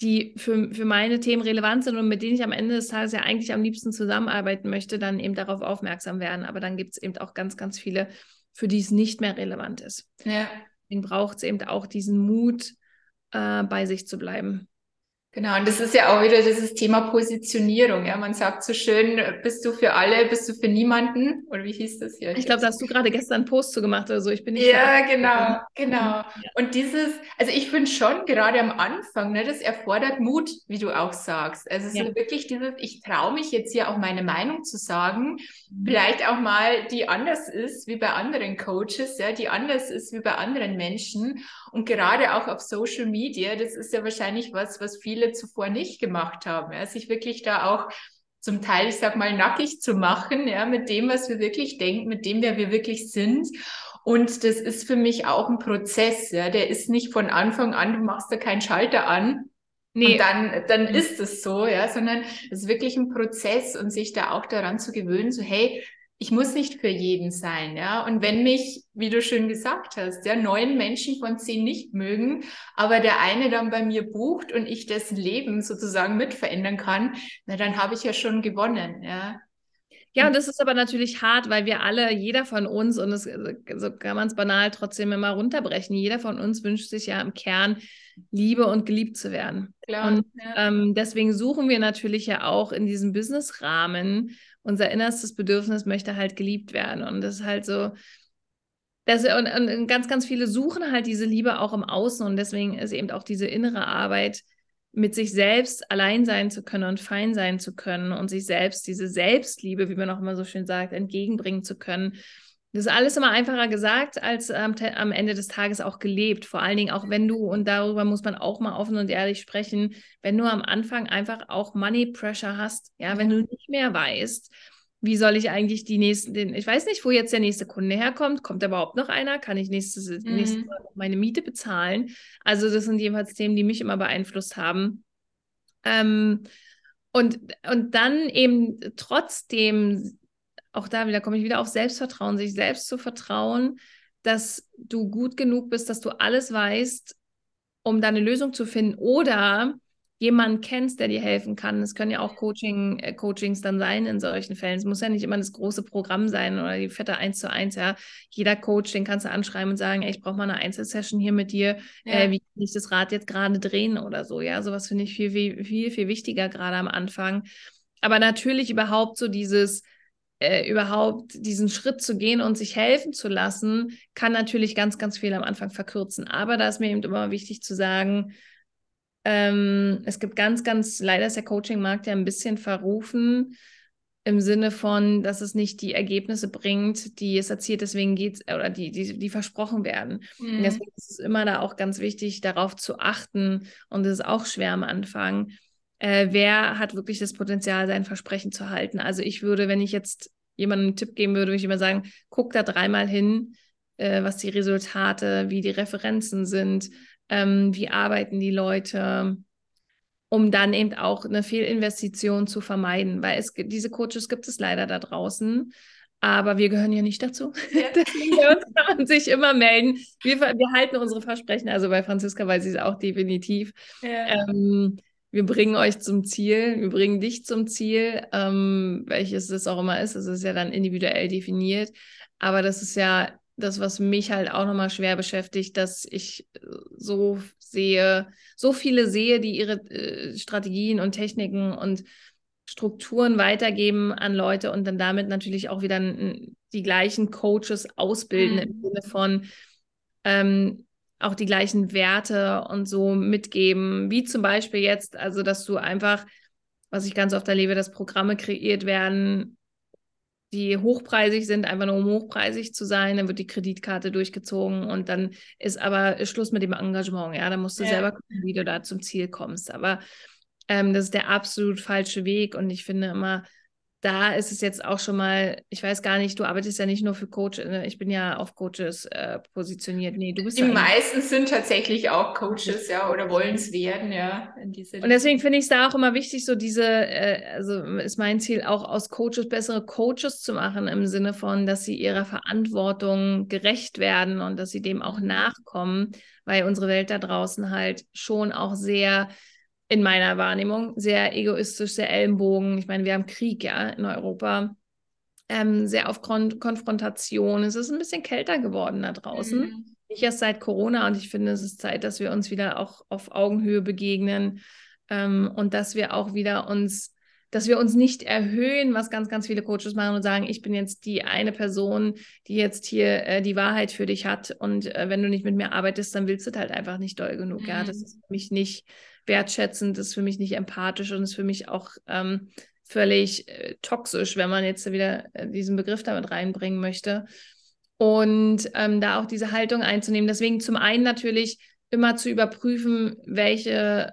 die für, für meine Themen relevant sind und mit denen ich am Ende des Tages ja eigentlich am liebsten zusammenarbeiten möchte, dann eben darauf aufmerksam werden. Aber dann gibt es eben auch ganz, ganz viele, für die es nicht mehr relevant ist. Ja. Deswegen braucht es eben auch diesen Mut, äh, bei sich zu bleiben. Genau, und das ist ja auch wieder dieses Thema Positionierung. Ja, man sagt so schön, bist du für alle, bist du für niemanden? Oder wie hieß das hier? Ich, glaube, da hast du gerade gestern einen Post zu gemacht oder so. Ich bin nicht. Ja, genau, genau. Ja. Und dieses, also ich finde schon gerade am Anfang, ne, das erfordert Mut, wie du auch sagst. Also ja. so wirklich dieses, ich traue mich jetzt hier auch meine Meinung zu sagen, mhm. vielleicht auch mal, die anders ist wie bei anderen Coaches, ja, die anders ist wie bei anderen Menschen. Und gerade auch auf Social Media, das ist ja wahrscheinlich was, was viele viele zuvor nicht gemacht haben. Ja, sich wirklich da auch zum Teil, ich sag mal, nackig zu machen, ja, mit dem, was wir wirklich denken, mit dem, wer wir wirklich sind. Und das ist für mich auch ein Prozess, ja. Der ist nicht von Anfang an, du machst da keinen Schalter an. Nee. Und dann, dann mhm. ist es so, ja, sondern es ist wirklich ein Prozess und sich da auch daran zu gewöhnen, so, hey, ich muss nicht für jeden sein, ja. Und wenn mich, wie du schön gesagt hast, ja, neun Menschen von zehn nicht mögen, aber der eine dann bei mir bucht und ich dessen Leben sozusagen mit verändern kann, na, dann habe ich ja schon gewonnen, ja. Ja, und das ist aber natürlich hart, weil wir alle, jeder von uns, und das, so kann man es banal trotzdem immer runterbrechen, jeder von uns wünscht sich ja im Kern, Liebe und geliebt zu werden. Klar, und ja. ähm, deswegen suchen wir natürlich ja auch in diesem Business-Rahmen unser innerstes Bedürfnis möchte halt geliebt werden. Und das ist halt so, das, und, und ganz, ganz viele suchen halt diese Liebe auch im Außen. Und deswegen ist eben auch diese innere Arbeit, mit sich selbst allein sein zu können und fein sein zu können und sich selbst diese Selbstliebe, wie man auch immer so schön sagt, entgegenbringen zu können. Das ist alles immer einfacher gesagt als ähm, am Ende des Tages auch gelebt. Vor allen Dingen auch wenn du, und darüber muss man auch mal offen und ehrlich sprechen, wenn du am Anfang einfach auch Money Pressure hast, ja, wenn du nicht mehr weißt, wie soll ich eigentlich die nächsten, den, ich weiß nicht, wo jetzt der nächste Kunde herkommt, kommt überhaupt noch einer, kann ich nächstes, mhm. nächstes Mal meine Miete bezahlen? Also das sind jedenfalls Themen, die mich immer beeinflusst haben. Ähm, und, und dann eben trotzdem auch da wieder komme ich wieder auf Selbstvertrauen, sich selbst zu vertrauen, dass du gut genug bist, dass du alles weißt, um da eine Lösung zu finden oder jemanden kennst, der dir helfen kann. Es können ja auch Coaching, äh, Coachings dann sein in solchen Fällen. Es muss ja nicht immer das große Programm sein oder die fette 1 zu 1. Ja. Jeder Coach, den kannst du anschreiben und sagen, ey, ich brauche mal eine Einzelsession hier mit dir. Ja. Äh, wie kann ich das Rad jetzt gerade drehen oder so? Ja, sowas finde ich viel, viel, viel, viel wichtiger gerade am Anfang. Aber natürlich überhaupt so dieses, äh, überhaupt diesen Schritt zu gehen und sich helfen zu lassen, kann natürlich ganz, ganz viel am Anfang verkürzen. Aber da ist mir eben immer wichtig zu sagen, ähm, es gibt ganz, ganz, leider ist der Coaching-Markt ja ein bisschen verrufen im Sinne von, dass es nicht die Ergebnisse bringt, die es erzielt, deswegen geht es, oder die, die, die versprochen werden. Mhm. Und deswegen ist es immer da auch ganz wichtig, darauf zu achten, und es ist auch schwer am Anfang, äh, wer hat wirklich das Potenzial, sein Versprechen zu halten. Also ich würde, wenn ich jetzt jemandem einen Tipp geben würde, würde ich immer sagen, guck da dreimal hin, äh, was die Resultate, wie die Referenzen sind, ähm, wie arbeiten die Leute, um dann eben auch eine Fehlinvestition zu vermeiden, weil es diese Coaches gibt es leider da draußen. Aber wir gehören ja nicht dazu. Ja. Deswegen kann man sich immer melden. Wir, wir halten unsere Versprechen, also bei Franziska weiß ich es auch definitiv. Ja. Ähm, wir bringen euch zum Ziel, wir bringen dich zum Ziel, ähm, welches es auch immer ist. Das ist ja dann individuell definiert. Aber das ist ja das, was mich halt auch nochmal schwer beschäftigt, dass ich so sehe, so viele sehe, die ihre äh, Strategien und Techniken und Strukturen weitergeben an Leute und dann damit natürlich auch wieder die gleichen Coaches ausbilden mhm. im Sinne von, ähm, auch die gleichen Werte und so mitgeben, wie zum Beispiel jetzt, also dass du einfach, was ich ganz oft erlebe, dass Programme kreiert werden, die hochpreisig sind, einfach nur um hochpreisig zu sein, dann wird die Kreditkarte durchgezogen und dann ist aber Schluss mit dem Engagement, ja, dann musst du ja. selber gucken, wie du da zum Ziel kommst, aber ähm, das ist der absolut falsche Weg und ich finde immer, da ist es jetzt auch schon mal, ich weiß gar nicht, du arbeitest ja nicht nur für Coaches, ne? ich bin ja auf Coaches äh, positioniert. Nee, du bist Die meisten sind tatsächlich auch Coaches, ja, oder wollen es werden, ja. und deswegen finde ich es da auch immer wichtig, so diese, äh, also ist mein Ziel auch aus Coaches bessere Coaches zu machen, im Sinne von, dass sie ihrer Verantwortung gerecht werden und dass sie dem auch mhm. nachkommen, weil unsere Welt da draußen halt schon auch sehr in meiner Wahrnehmung sehr egoistisch, sehr Ellenbogen. Ich meine, wir haben Krieg ja in Europa, ähm, sehr auf Kon Konfrontation. Es ist ein bisschen kälter geworden da draußen. Mhm. Nicht erst seit Corona und ich finde, es ist Zeit, dass wir uns wieder auch auf Augenhöhe begegnen ähm, und dass wir auch wieder uns dass wir uns nicht erhöhen, was ganz, ganz viele Coaches machen und sagen, ich bin jetzt die eine Person, die jetzt hier äh, die Wahrheit für dich hat und äh, wenn du nicht mit mir arbeitest, dann willst du halt einfach nicht doll genug. Mhm. Ja, das mhm. ist für mich nicht wertschätzend, ist für mich nicht empathisch und ist für mich auch ähm, völlig äh, toxisch, wenn man jetzt wieder äh, diesen Begriff damit reinbringen möchte. Und ähm, da auch diese Haltung einzunehmen. Deswegen zum einen natürlich immer zu überprüfen, welche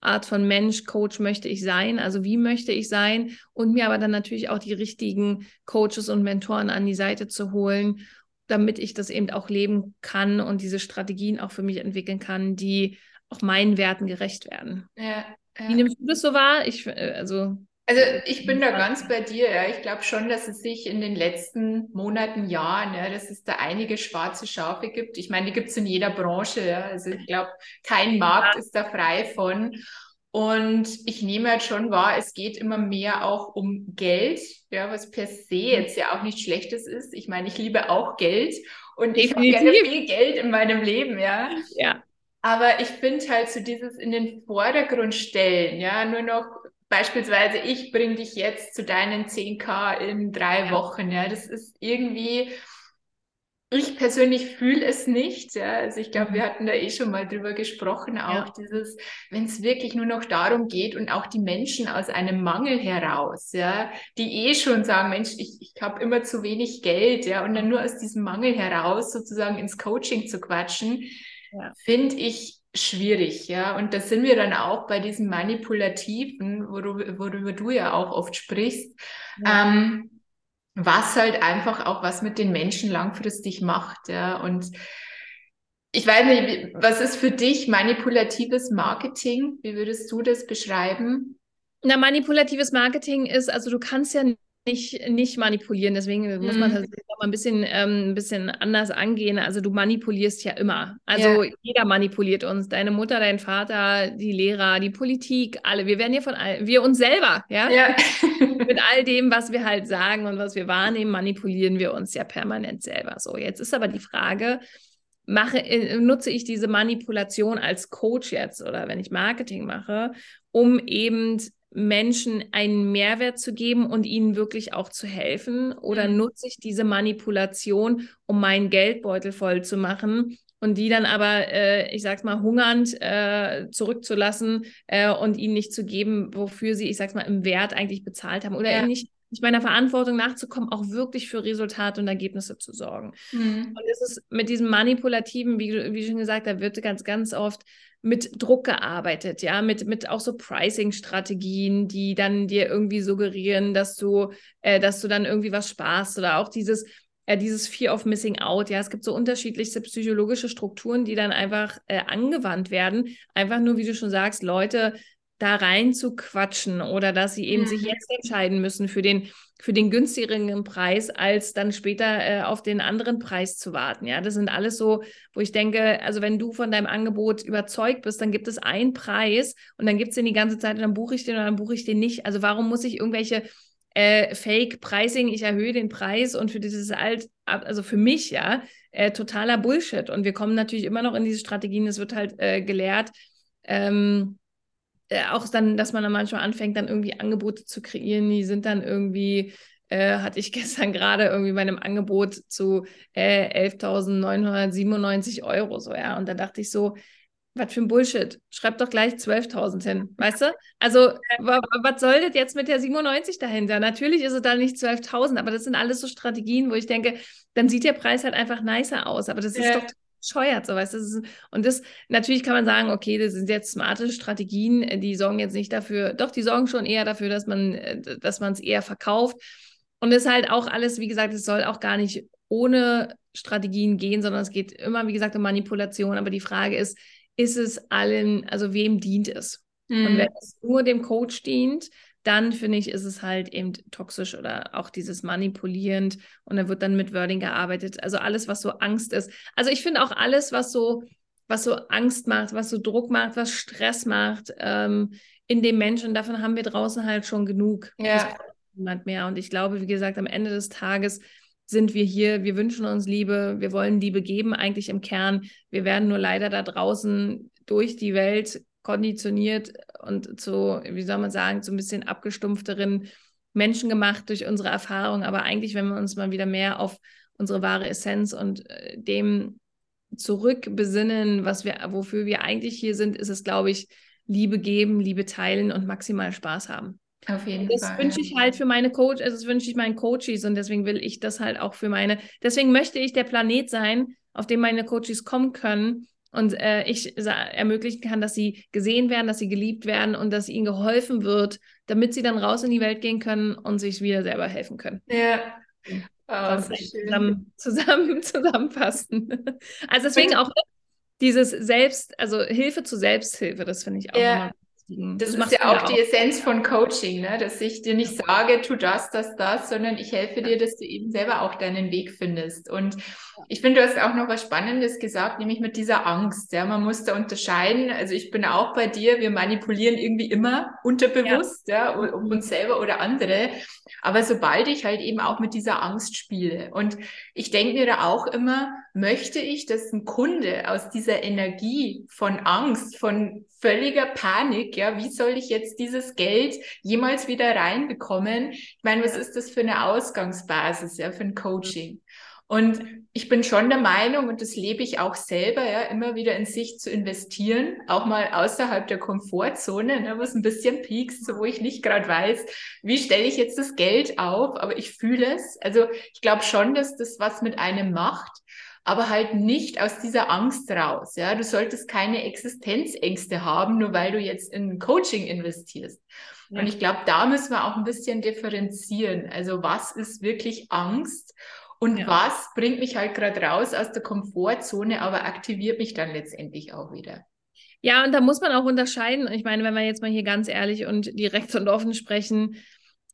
Art von Mensch, Coach möchte ich sein, also wie möchte ich sein und mir aber dann natürlich auch die richtigen Coaches und Mentoren an die Seite zu holen, damit ich das eben auch leben kann und diese Strategien auch für mich entwickeln kann, die auch meinen Werten gerecht werden. Ja, ja. Wie nimmst du das so wahr? Ich, äh, also also ich bin da ganz bei dir. Ja. Ich glaube schon, dass es sich in den letzten Monaten, Jahren, ja, dass es da einige schwarze Schafe gibt. Ich meine, die gibt es in jeder Branche. Ja. Also ich glaube, kein Markt ist da frei von. Und ich nehme halt schon wahr, es geht immer mehr auch um Geld, ja, was per se mhm. jetzt ja auch nichts Schlechtes ist. Ich meine, ich liebe auch Geld und ich habe gerne viel Geld in meinem Leben, ja. Ja. Aber ich finde halt so dieses in den Vordergrund stellen, ja, nur noch beispielsweise, ich bringe dich jetzt zu deinen 10k in drei Wochen. Ja, das ist irgendwie, Ich persönlich fühle es nicht. Ja. Also ich glaube, wir Mhm. hatten da eh schon mal drüber gesprochen, auch Ja. dieses, wenn es wirklich nur noch darum geht und auch die Menschen aus einem Mangel heraus, ja, die eh schon sagen, Mensch, ich, ich habe immer zu wenig Geld, ja, und dann nur aus diesem Mangel heraus sozusagen ins Coaching zu quatschen, Ja. finde ich schwierig, ja. Und da sind wir dann auch bei diesem Manipulativen, worüber, worüber du ja auch oft sprichst. Ja. Ähm, was halt einfach auch was mit den Menschen langfristig macht, ja. Und ich weiß nicht, was ist für dich manipulatives Marketing? Wie würdest du das beschreiben? Na, manipulatives Marketing ist, also du kannst ja nicht, nicht manipulieren, deswegen muss man Mhm. tatsächlich auch mal ein bisschen, ähm, ein bisschen anders angehen. Also du manipulierst ja immer. Also jeder manipuliert uns. Deine Mutter, dein Vater, die Lehrer, die Politik, alle. Wir werden ja von all, wir uns selber, ja? Ja. Mit all dem, was wir halt sagen und was wir wahrnehmen, manipulieren wir uns ja permanent selber. So, jetzt ist aber die Frage, mache, äh, nutze ich diese Manipulation als Coach jetzt oder wenn ich Marketing mache, um eben Menschen einen Mehrwert zu geben und ihnen wirklich auch zu helfen? Oder Mhm. nutze ich diese Manipulation, um meinen Geldbeutel voll zu machen und die dann aber, äh, ich sag's mal, hungernd äh, zurückzulassen äh, und ihnen nicht zu geben, wofür sie, ich sag's mal, im Wert eigentlich bezahlt haben oder Ja. ihnen nicht, nicht meiner Verantwortung nachzukommen, auch wirklich für Resultate und Ergebnisse zu sorgen. Mhm. Und es ist mit diesem Manipulativen, wie, du- wie schon gesagt, da wird ganz, ganz oft mit Druck gearbeitet, ja, mit, mit auch so Pricing-Strategien, die dann dir irgendwie suggerieren, dass du, äh, dass du dann irgendwie was sparst oder auch dieses, äh, dieses Fear of Missing Out, ja, es gibt so unterschiedlichste psychologische Strukturen, die dann einfach äh, angewandt werden, einfach nur, wie du schon sagst, Leute da rein zu quatschen oder dass sie eben sich Mhm. jetzt entscheiden müssen für den für den günstigeren Preis, als dann später äh, auf den anderen Preis zu warten. Ja, das sind alles so, wo ich denke, also wenn du von deinem Angebot überzeugt bist, dann gibt es einen Preis und dann gibt es den die ganze Zeit und dann buche ich den oder dann buche ich den nicht. Also warum muss ich irgendwelche äh, Fake-Pricing, ich erhöhe den Preis und für dieses alt, also für mich ja, äh, totaler Bullshit. Und wir kommen natürlich immer noch in diese Strategien, es wird halt äh, gelehrt, ähm, äh, auch dann, dass man dann manchmal anfängt, dann irgendwie Angebote zu kreieren, die sind dann irgendwie, äh, hatte ich gestern gerade irgendwie bei einem Angebot zu äh, 11.997 Euro, so, ja, und da dachte ich so, was für ein Bullshit. Schreib doch gleich 12.000 hin, weißt du? Also, wa- was soll das jetzt mit der 97 dahinter? Natürlich ist es da nicht 12.000, aber das sind alles so Strategien, wo ich denke, dann sieht der Preis halt einfach nicer aus, aber das ist Ja. doch bescheuert, so weißt du? Und das, natürlich kann man sagen, okay, das sind jetzt smarte Strategien, äh, die sorgen jetzt nicht dafür, doch, die sorgen schon eher dafür, dass man, äh, dass man es eher verkauft. Und es ist halt auch alles, wie gesagt, es soll auch gar nicht ohne Strategien gehen, sondern es geht immer, wie gesagt, um Manipulation. Aber die Frage ist, ist es allen, also wem dient es? Und Mhm. wenn es nur dem Coach dient, dann finde ich, ist es halt eben toxisch oder auch dieses manipulierend und da wird dann mit Wording gearbeitet. Also alles, was so Angst ist. Also ich finde auch alles, was so, was so Angst macht, was so Druck macht, was Stress macht ähm, in dem Menschen, davon haben wir draußen halt schon genug. Ja. Niemand mehr. Und ich glaube, wie gesagt, am Ende des Tages sind wir hier, wir wünschen uns Liebe, wir wollen Liebe geben eigentlich im Kern. Wir werden nur leider da draußen durch die Welt konditioniert und zu, wie soll man sagen, zu ein bisschen abgestumpfteren Menschen gemacht durch unsere Erfahrung. Aber eigentlich, wenn wir uns mal wieder mehr auf unsere wahre Essenz und äh, dem zurückbesinnen, was wir, wofür wir eigentlich hier sind, ist es, glaube ich, Liebe geben, Liebe teilen und maximal Spaß haben. Auf jeden Das Fall. wünsche ich halt für meine Coach, also das wünsche ich meinen Coaches und deswegen will ich das halt auch für meine, deswegen möchte ich der Planet sein, auf dem meine Coaches kommen können und äh, ich ermöglichen kann, dass sie gesehen werden, dass sie geliebt werden und dass ihnen geholfen wird, damit sie dann raus in die Welt gehen können und sich wieder selber helfen können. Ja. Oh, Das so schön. zusammen, zusammen, zusammenfassen. Also deswegen auch dieses Selbst, also Hilfe zur Selbsthilfe, das finde ich auch Ja. Wichtig. Das, ist machst ja auch die Essenz von Coaching, ne? dass ich dir nicht sage, tu das, das, das, sondern ich helfe dir, dass du eben selber auch deinen Weg findest. Und ich finde, du hast auch noch was Spannendes gesagt, nämlich mit dieser Angst. Ja, man muss da unterscheiden. Also ich bin auch bei dir, wir manipulieren irgendwie immer unterbewusst, ja, ob Mhm. uns selber oder andere. Aber sobald ich halt eben auch mit dieser Angst spiele und ich denke mir da auch immer, möchte ich, dass ein Kunde aus dieser Energie von Angst, von völliger Panik, ja, wie soll ich jetzt dieses Geld jemals wieder reinbekommen? Ich meine, was ist das für eine Ausgangsbasis, ja, für ein Coaching? Und ich bin schon der Meinung, und das lebe ich auch selber, ja, immer wieder in sich zu investieren, auch mal außerhalb der Komfortzone, ne, wo es ein bisschen piekst, so wo ich nicht gerade weiß, wie stelle ich jetzt das Geld auf, aber ich fühle es. Also ich glaube schon, dass das was mit einem macht, aber halt nicht aus dieser Angst raus. Ja, du solltest keine Existenzängste haben, nur weil du jetzt in Coaching investierst. Ja. Und ich glaube, da müssen wir auch ein bisschen differenzieren. Also was ist wirklich Angst? Und ja. was bringt mich halt gerade raus aus der Komfortzone, aber aktiviert mich dann letztendlich auch wieder. Ja, und da muss man auch unterscheiden. Ich meine, wenn wir jetzt mal hier ganz ehrlich und direkt und offen sprechen,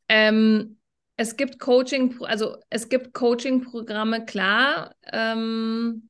ähm, es gibt Coaching, also es gibt Coaching-Programme, klar. Ähm,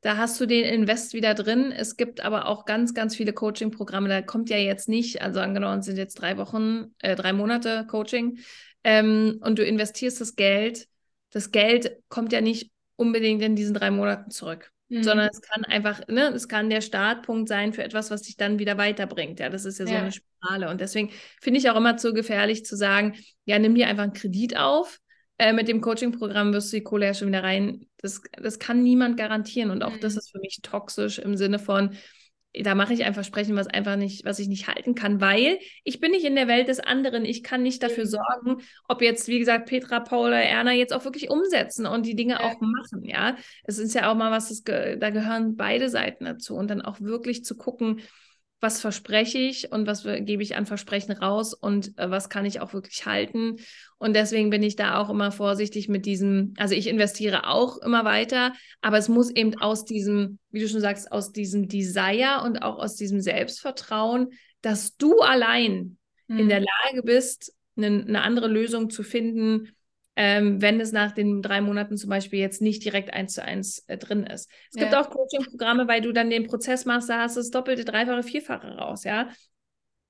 da hast du den Invest wieder drin. Es gibt aber auch ganz, ganz viele Coaching-Programme. Da kommt ja jetzt nicht, also angenommen, sind jetzt drei Wochen, äh, drei Monate Coaching ähm, und du investierst das Geld das Geld kommt ja nicht unbedingt in diesen drei Monaten zurück. Mhm. Sondern es kann einfach, ne, es kann der Startpunkt sein für etwas, was dich dann wieder weiterbringt. Ja, das ist ja so ja. eine Spirale. Und deswegen finde ich auch immer zu gefährlich zu sagen, ja, nimm dir einfach einen Kredit auf. Äh, mit dem Coaching-Programm wirst du die Kohle ja schon wieder rein. Das, das kann niemand garantieren. Und auch mhm. das ist für mich toxisch im Sinne von, da mache ich ein Versprechen, was einfach nicht, was ich nicht halten kann, weil ich bin nicht in der Welt des anderen. Ich kann nicht dafür sorgen, ob jetzt, wie gesagt, Petra, Paula, Erna jetzt auch wirklich umsetzen und die Dinge ja. auch machen. Ja, es ist ja auch mal was, das, da gehören beide Seiten dazu und dann auch wirklich zu gucken, was verspreche ich und was gebe ich an Versprechen raus und äh, was kann ich auch wirklich halten. Und deswegen bin ich da auch immer vorsichtig mit diesem, also ich investiere auch immer weiter, aber es muss eben aus diesem, wie du schon sagst, aus diesem Desire und auch aus diesem Selbstvertrauen, dass du allein mhm. in der hm. Lage bist, eine, eine andere Lösung zu finden, ähm, wenn es nach den drei Monaten zum Beispiel jetzt nicht direkt eins zu eins äh, drin ist. Es gibt auch Coaching-Programme, weil du dann den Prozess machst, da hast du das doppelte, dreifache, vierfache raus, ja.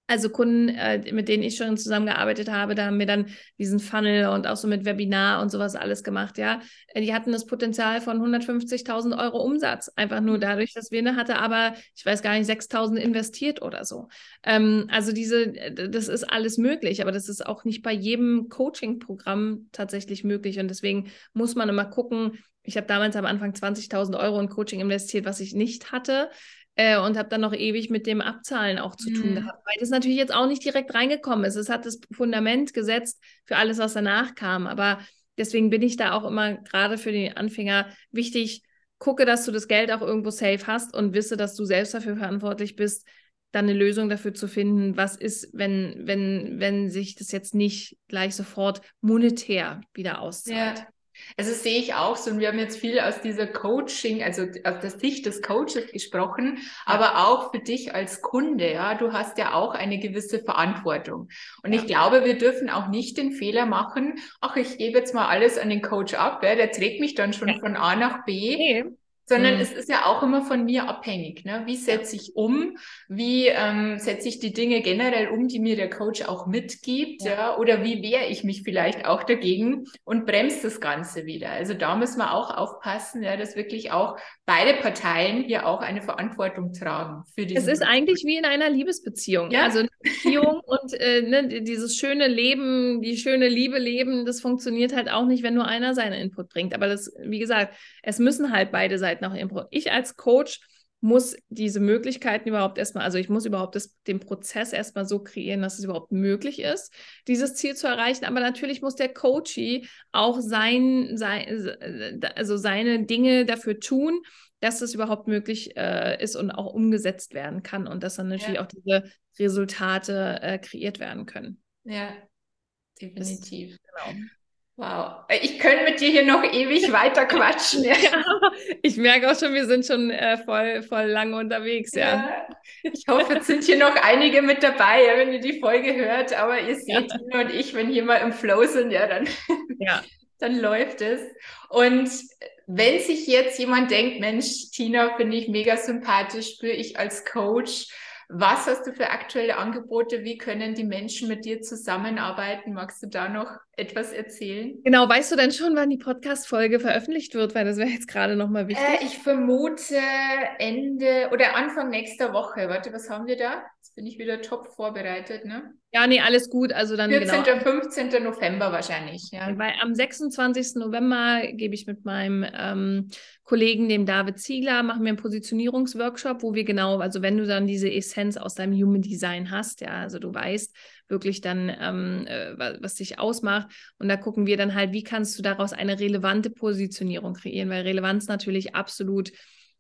Also Kunden, äh, mit denen ich schon zusammengearbeitet habe, da haben wir dann diesen Funnel und auch so mit Webinar und sowas alles gemacht, ja. Äh, die hatten das Potenzial von 150.000 Euro Umsatz, einfach nur dadurch, dass wir eine hatte, aber ich weiß gar nicht, 6.000 investiert oder so. Ähm, also diese, äh, das ist alles möglich, aber das ist auch nicht bei jedem Coaching-Programm tatsächlich möglich und deswegen muss man immer gucken, ich habe damals am Anfang 20.000 Euro in Coaching investiert, was ich nicht hatte. Äh, und habe dann noch ewig mit dem Abzahlen auch zu tun mhm. gehabt, weil das natürlich jetzt auch nicht direkt reingekommen ist. Es hat das Fundament gesetzt für alles, was danach kam. Aber deswegen bin ich da auch immer gerade für die Anfänger wichtig, gucke, dass du das Geld auch irgendwo safe hast und wisse, dass du selbst dafür verantwortlich bist, dann eine Lösung dafür zu finden, was ist, wenn, wenn, wenn sich das jetzt nicht gleich sofort monetär wieder auszahlt. Ja. Also sehe ich auch so, und wir haben jetzt viel aus dieser Coaching, also aus der Sicht des Coaches gesprochen, aber auch für dich als Kunde, ja, du hast ja auch eine gewisse Verantwortung. Und ja. ich glaube, wir dürfen auch nicht den Fehler machen, ach, ich gebe jetzt mal alles an den Coach ab, ja, der trägt mich dann schon ja. von A nach B. Nee sondern mhm. es ist ja auch immer von mir abhängig. Ne? Wie setze ich um? Wie ähm, setze ich die Dinge generell um, die mir der Coach auch mitgibt? Ja. ja? Oder wie wehre ich mich vielleicht auch dagegen und bremse das Ganze wieder? Also da müssen wir auch aufpassen, ja, dass wirklich auch beide Parteien hier auch eine Verantwortung tragen für die. Es ist eigentlich wie in einer Liebesbeziehung. Ja? Also eine Beziehung und äh, ne, dieses schöne Leben, die schöne Liebe leben, das funktioniert halt auch nicht, wenn nur einer seinen Input bringt. Aber das, wie gesagt, es müssen halt beide Seiten Möglichkeiten auch Impro. Ich als Coach muss diese Möglichkeiten überhaupt erstmal, also ich muss überhaupt das, den Prozess erstmal so kreieren, dass es überhaupt möglich ist, dieses Ziel zu erreichen. Aber natürlich muss der Coachie auch sein, sein also seine Dinge dafür tun, dass es überhaupt möglich äh, ist und auch umgesetzt werden kann und dass dann natürlich ja. auch diese Resultate äh, kreiert werden können. Ja, definitiv. Das, genau. Wow, ich könnte mit dir hier noch ewig weiter quatschen. Ja. ja. ich merke auch schon, wir sind schon äh, voll, voll lange unterwegs. Ja. ja. Ich hoffe, jetzt sind hier noch einige mit dabei, ja, wenn ihr die Folge hört. Aber ihr seht. Tina und ich, wenn hier mal im Flow sind, ja, dann, dann läuft es. Und wenn sich jetzt jemand denkt, Mensch, Tina finde ich mega sympathisch, spüre ich als Coach, was hast du für aktuelle Angebote? Wie können die Menschen mit dir zusammenarbeiten? Magst du da noch etwas erzählen? Genau, weißt du denn schon, wann die Podcast-Folge veröffentlicht wird? Weil das wäre jetzt gerade nochmal wichtig. Äh, ich vermute Ende oder Anfang nächster Woche. Warte, was haben wir da? Jetzt bin ich wieder top vorbereitet, ne? Ja, nee, alles gut. Also dann 14. Genau. 15. November wahrscheinlich, ja. Weil am 26. November gebe ich mit meinem ähm, Kollegen, dem David Ziegler, machen wir einen Positionierungsworkshop, wo wir genau, also wenn du dann diese Essenz aus deinem Human Design hast, ja, also du weißt wirklich dann, ähm, äh, was, was dich ausmacht. Und da gucken wir dann halt, wie kannst du daraus eine relevante Positionierung kreieren, weil Relevanz natürlich absolut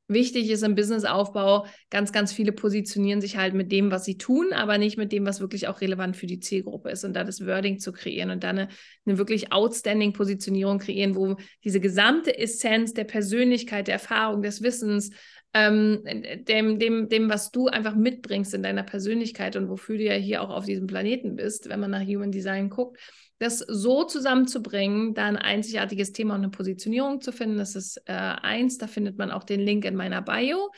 wichtig ist im Businessaufbau, ganz, ganz viele positionieren sich halt mit dem, was sie tun, aber nicht mit dem, was wirklich auch relevant für die Zielgruppe ist. Und da das Wording zu kreieren und dann eine, eine wirklich outstanding Positionierung kreieren, wo diese gesamte Essenz der Persönlichkeit, der Erfahrung, des Wissens, ähm, dem, dem, dem, was du einfach mitbringst in deiner Persönlichkeit und wofür du ja hier auch auf diesem Planeten bist, wenn man nach Human Design guckt, das so zusammenzubringen, da ein einzigartiges Thema und eine Positionierung zu finden, das ist äh, eins. Da findet man auch den Link in meiner Bio.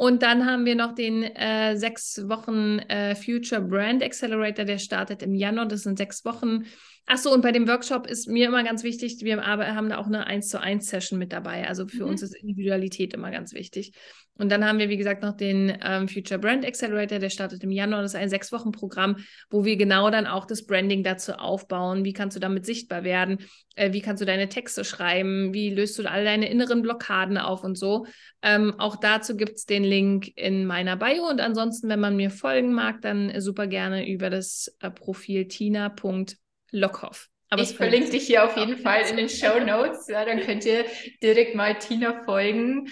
Und dann haben wir noch den äh, sechs Wochen äh, Future Brand Accelerator, der startet im Januar. Das sind sechs Wochen. Achso, und bei dem Workshop ist mir immer ganz wichtig, wir haben da auch eine 1 zu 1 Session mit dabei. Also für mhm. uns ist Individualität immer ganz wichtig. Und dann haben wir, wie gesagt, noch den ähm, Future Brand Accelerator, der startet im Januar. Das ist ein sechs Wochen Programm, wo wir genau dann auch das Branding dazu aufbauen. Wie kannst du damit sichtbar werden? Äh, wie kannst du deine Texte schreiben? Wie löst du all deine inneren Blockaden auf und so? Ähm, auch dazu gibt es den Link in meiner Bio. Und ansonsten, wenn man mir folgen mag, dann super gerne über das äh, Profil tina.lockhoff. Aber ich verlinke dich hier auf jeden Fall in den Show Notes. Ja, dann könnt ihr direkt mal Tina folgen.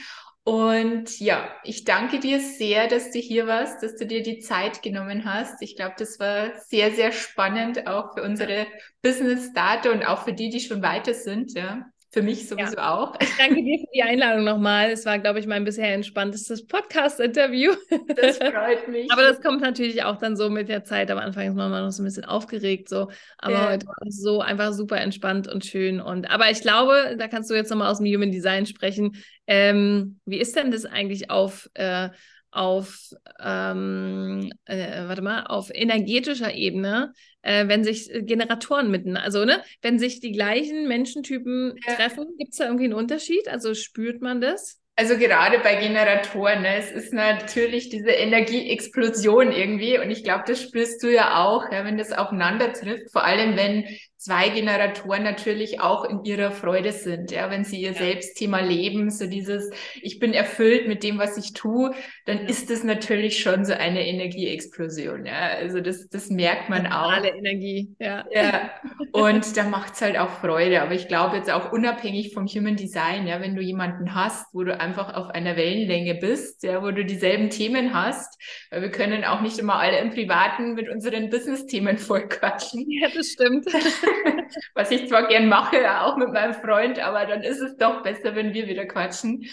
Und ja, ich danke dir sehr, dass du hier warst, dass du dir die Zeit genommen hast. Ich glaube, das war sehr, sehr spannend auch für unsere Business-Starter und auch für die, die schon weiter sind. Ja. Für mich sowieso ja. auch. Ich danke dir für die Einladung nochmal. Es war, glaube ich, mein bisher entspanntestes Podcast-Interview. Das freut mich. Aber das kommt natürlich auch dann so mit der Zeit. Am Anfang ist man noch so ein bisschen aufgeregt. So. Aber ja. heute war es so einfach super entspannt und schön. Und, aber ich glaube, da kannst du jetzt nochmal aus dem Human Design sprechen. Ähm, wie ist denn das eigentlich auf, äh, auf, ähm, äh, warte mal, auf energetischer Ebene, äh, wenn sich Generatoren mitten, also ne, wenn sich die gleichen Menschentypen treffen, gibt es da irgendwie einen Unterschied? Also spürt man das? Also gerade bei Generatoren, ne, es ist natürlich diese Energieexplosion irgendwie und ich glaube, das spürst du ja auch, ja, wenn das aufeinander trifft, vor allem wenn zwei Generatoren natürlich auch in ihrer Freude sind, ja, wenn sie ihr ja. Selbstthema leben, so dieses, ich bin erfüllt mit dem, was ich tue, dann ja. ist das natürlich schon so eine Energieexplosion, ja, also das, das merkt man auch. Alle Energie, ja. Ja, und da macht's halt auch Freude, aber ich glaube jetzt auch unabhängig vom Human Design, ja, wenn du jemanden hast, wo du einfach auf einer Wellenlänge bist, ja, wo du dieselben Themen hast, weil wir können auch nicht immer alle im Privaten mit unseren Business-Themen vollquatschen. Ja, das stimmt. Was ich zwar gern mache, auch mit meinem Freund, aber dann ist es doch besser, wenn wir wieder quatschen.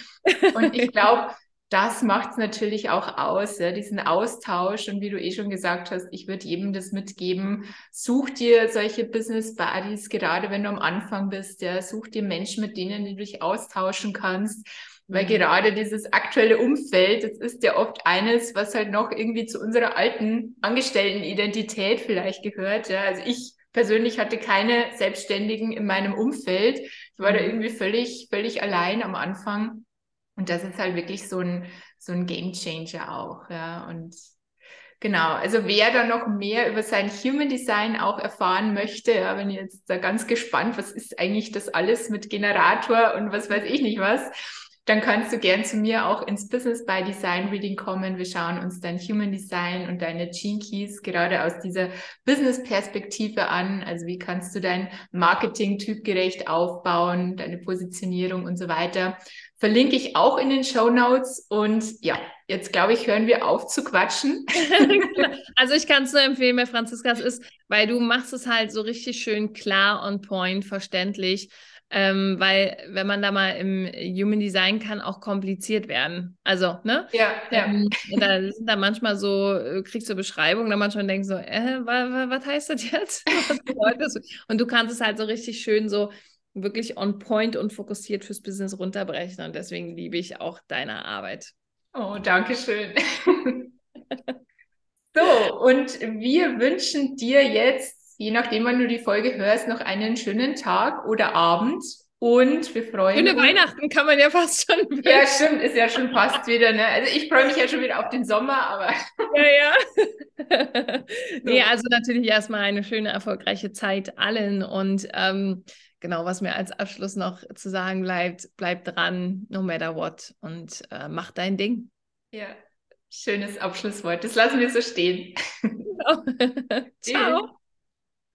Und ich glaube, das macht es natürlich auch aus, ja, diesen Austausch. Und wie du eh schon gesagt hast, ich würde jedem das mitgeben. Such dir solche Business Buddies, gerade wenn du am Anfang bist. Ja, such dir Menschen, mit denen du dich austauschen kannst. Weil mhm. gerade dieses aktuelle Umfeld, das ist ja oft eines, was halt noch irgendwie zu unserer alten Angestelltenidentität vielleicht gehört. Ja, also ich persönlich hatte keine Selbstständigen in meinem Umfeld. Ich war da mhm. irgendwie völlig, völlig allein am Anfang. Und das ist halt wirklich so ein, so ein Game Changer auch, ja. Und genau, also wer da noch mehr über sein Human Design auch erfahren möchte, ja, wenn ihr jetzt da ganz gespannt, was ist eigentlich das alles mit Generator und was weiß ich nicht was, dann kannst du gern zu mir auch ins Business by Design Reading kommen. Wir schauen uns dein Human Design und deine Gene Keys gerade aus dieser Business-Perspektive an. Also wie kannst du dein Marketing typgerecht aufbauen, deine Positionierung und so weiter. Verlinke ich auch in den Show Notes. Und ja, jetzt glaube ich, hören wir auf zu quatschen. also ich kann es nur empfehlen bei Franziska, es ist, weil du machst es halt so richtig schön klar on point, verständlich. Ähm, weil wenn man da mal im Human Design kann auch kompliziert werden. Also, ne? Ja, ja. Ähm, da sind da manchmal so, äh, kriegst du Beschreibungen, da manchmal denkst so, äh, was, was heißt das jetzt? Was und du kannst es halt so richtig schön so wirklich on point und fokussiert fürs Business runterbrechen. Und deswegen liebe ich auch deine Arbeit. Oh, danke schön. so, und wir wünschen dir jetzt je nachdem, wann du die Folge hörst, noch einen schönen Tag oder Abend Und wir freuen Schöne uns. Weihnachten kann man ja fast schon. wünschen. Ja, stimmt, ist ja schon fast wieder, ne? Also ich freue mich ja schon wieder auf den Sommer, aber Ja, ja. nee, also natürlich erstmal eine schöne, erfolgreiche Zeit allen. Und ähm, genau, was mir als Abschluss noch zu sagen bleibt, bleib dran, no matter what. Und äh, mach dein Ding. ja, schönes Abschlusswort. Das lassen wir so stehen. Genau. Ciao.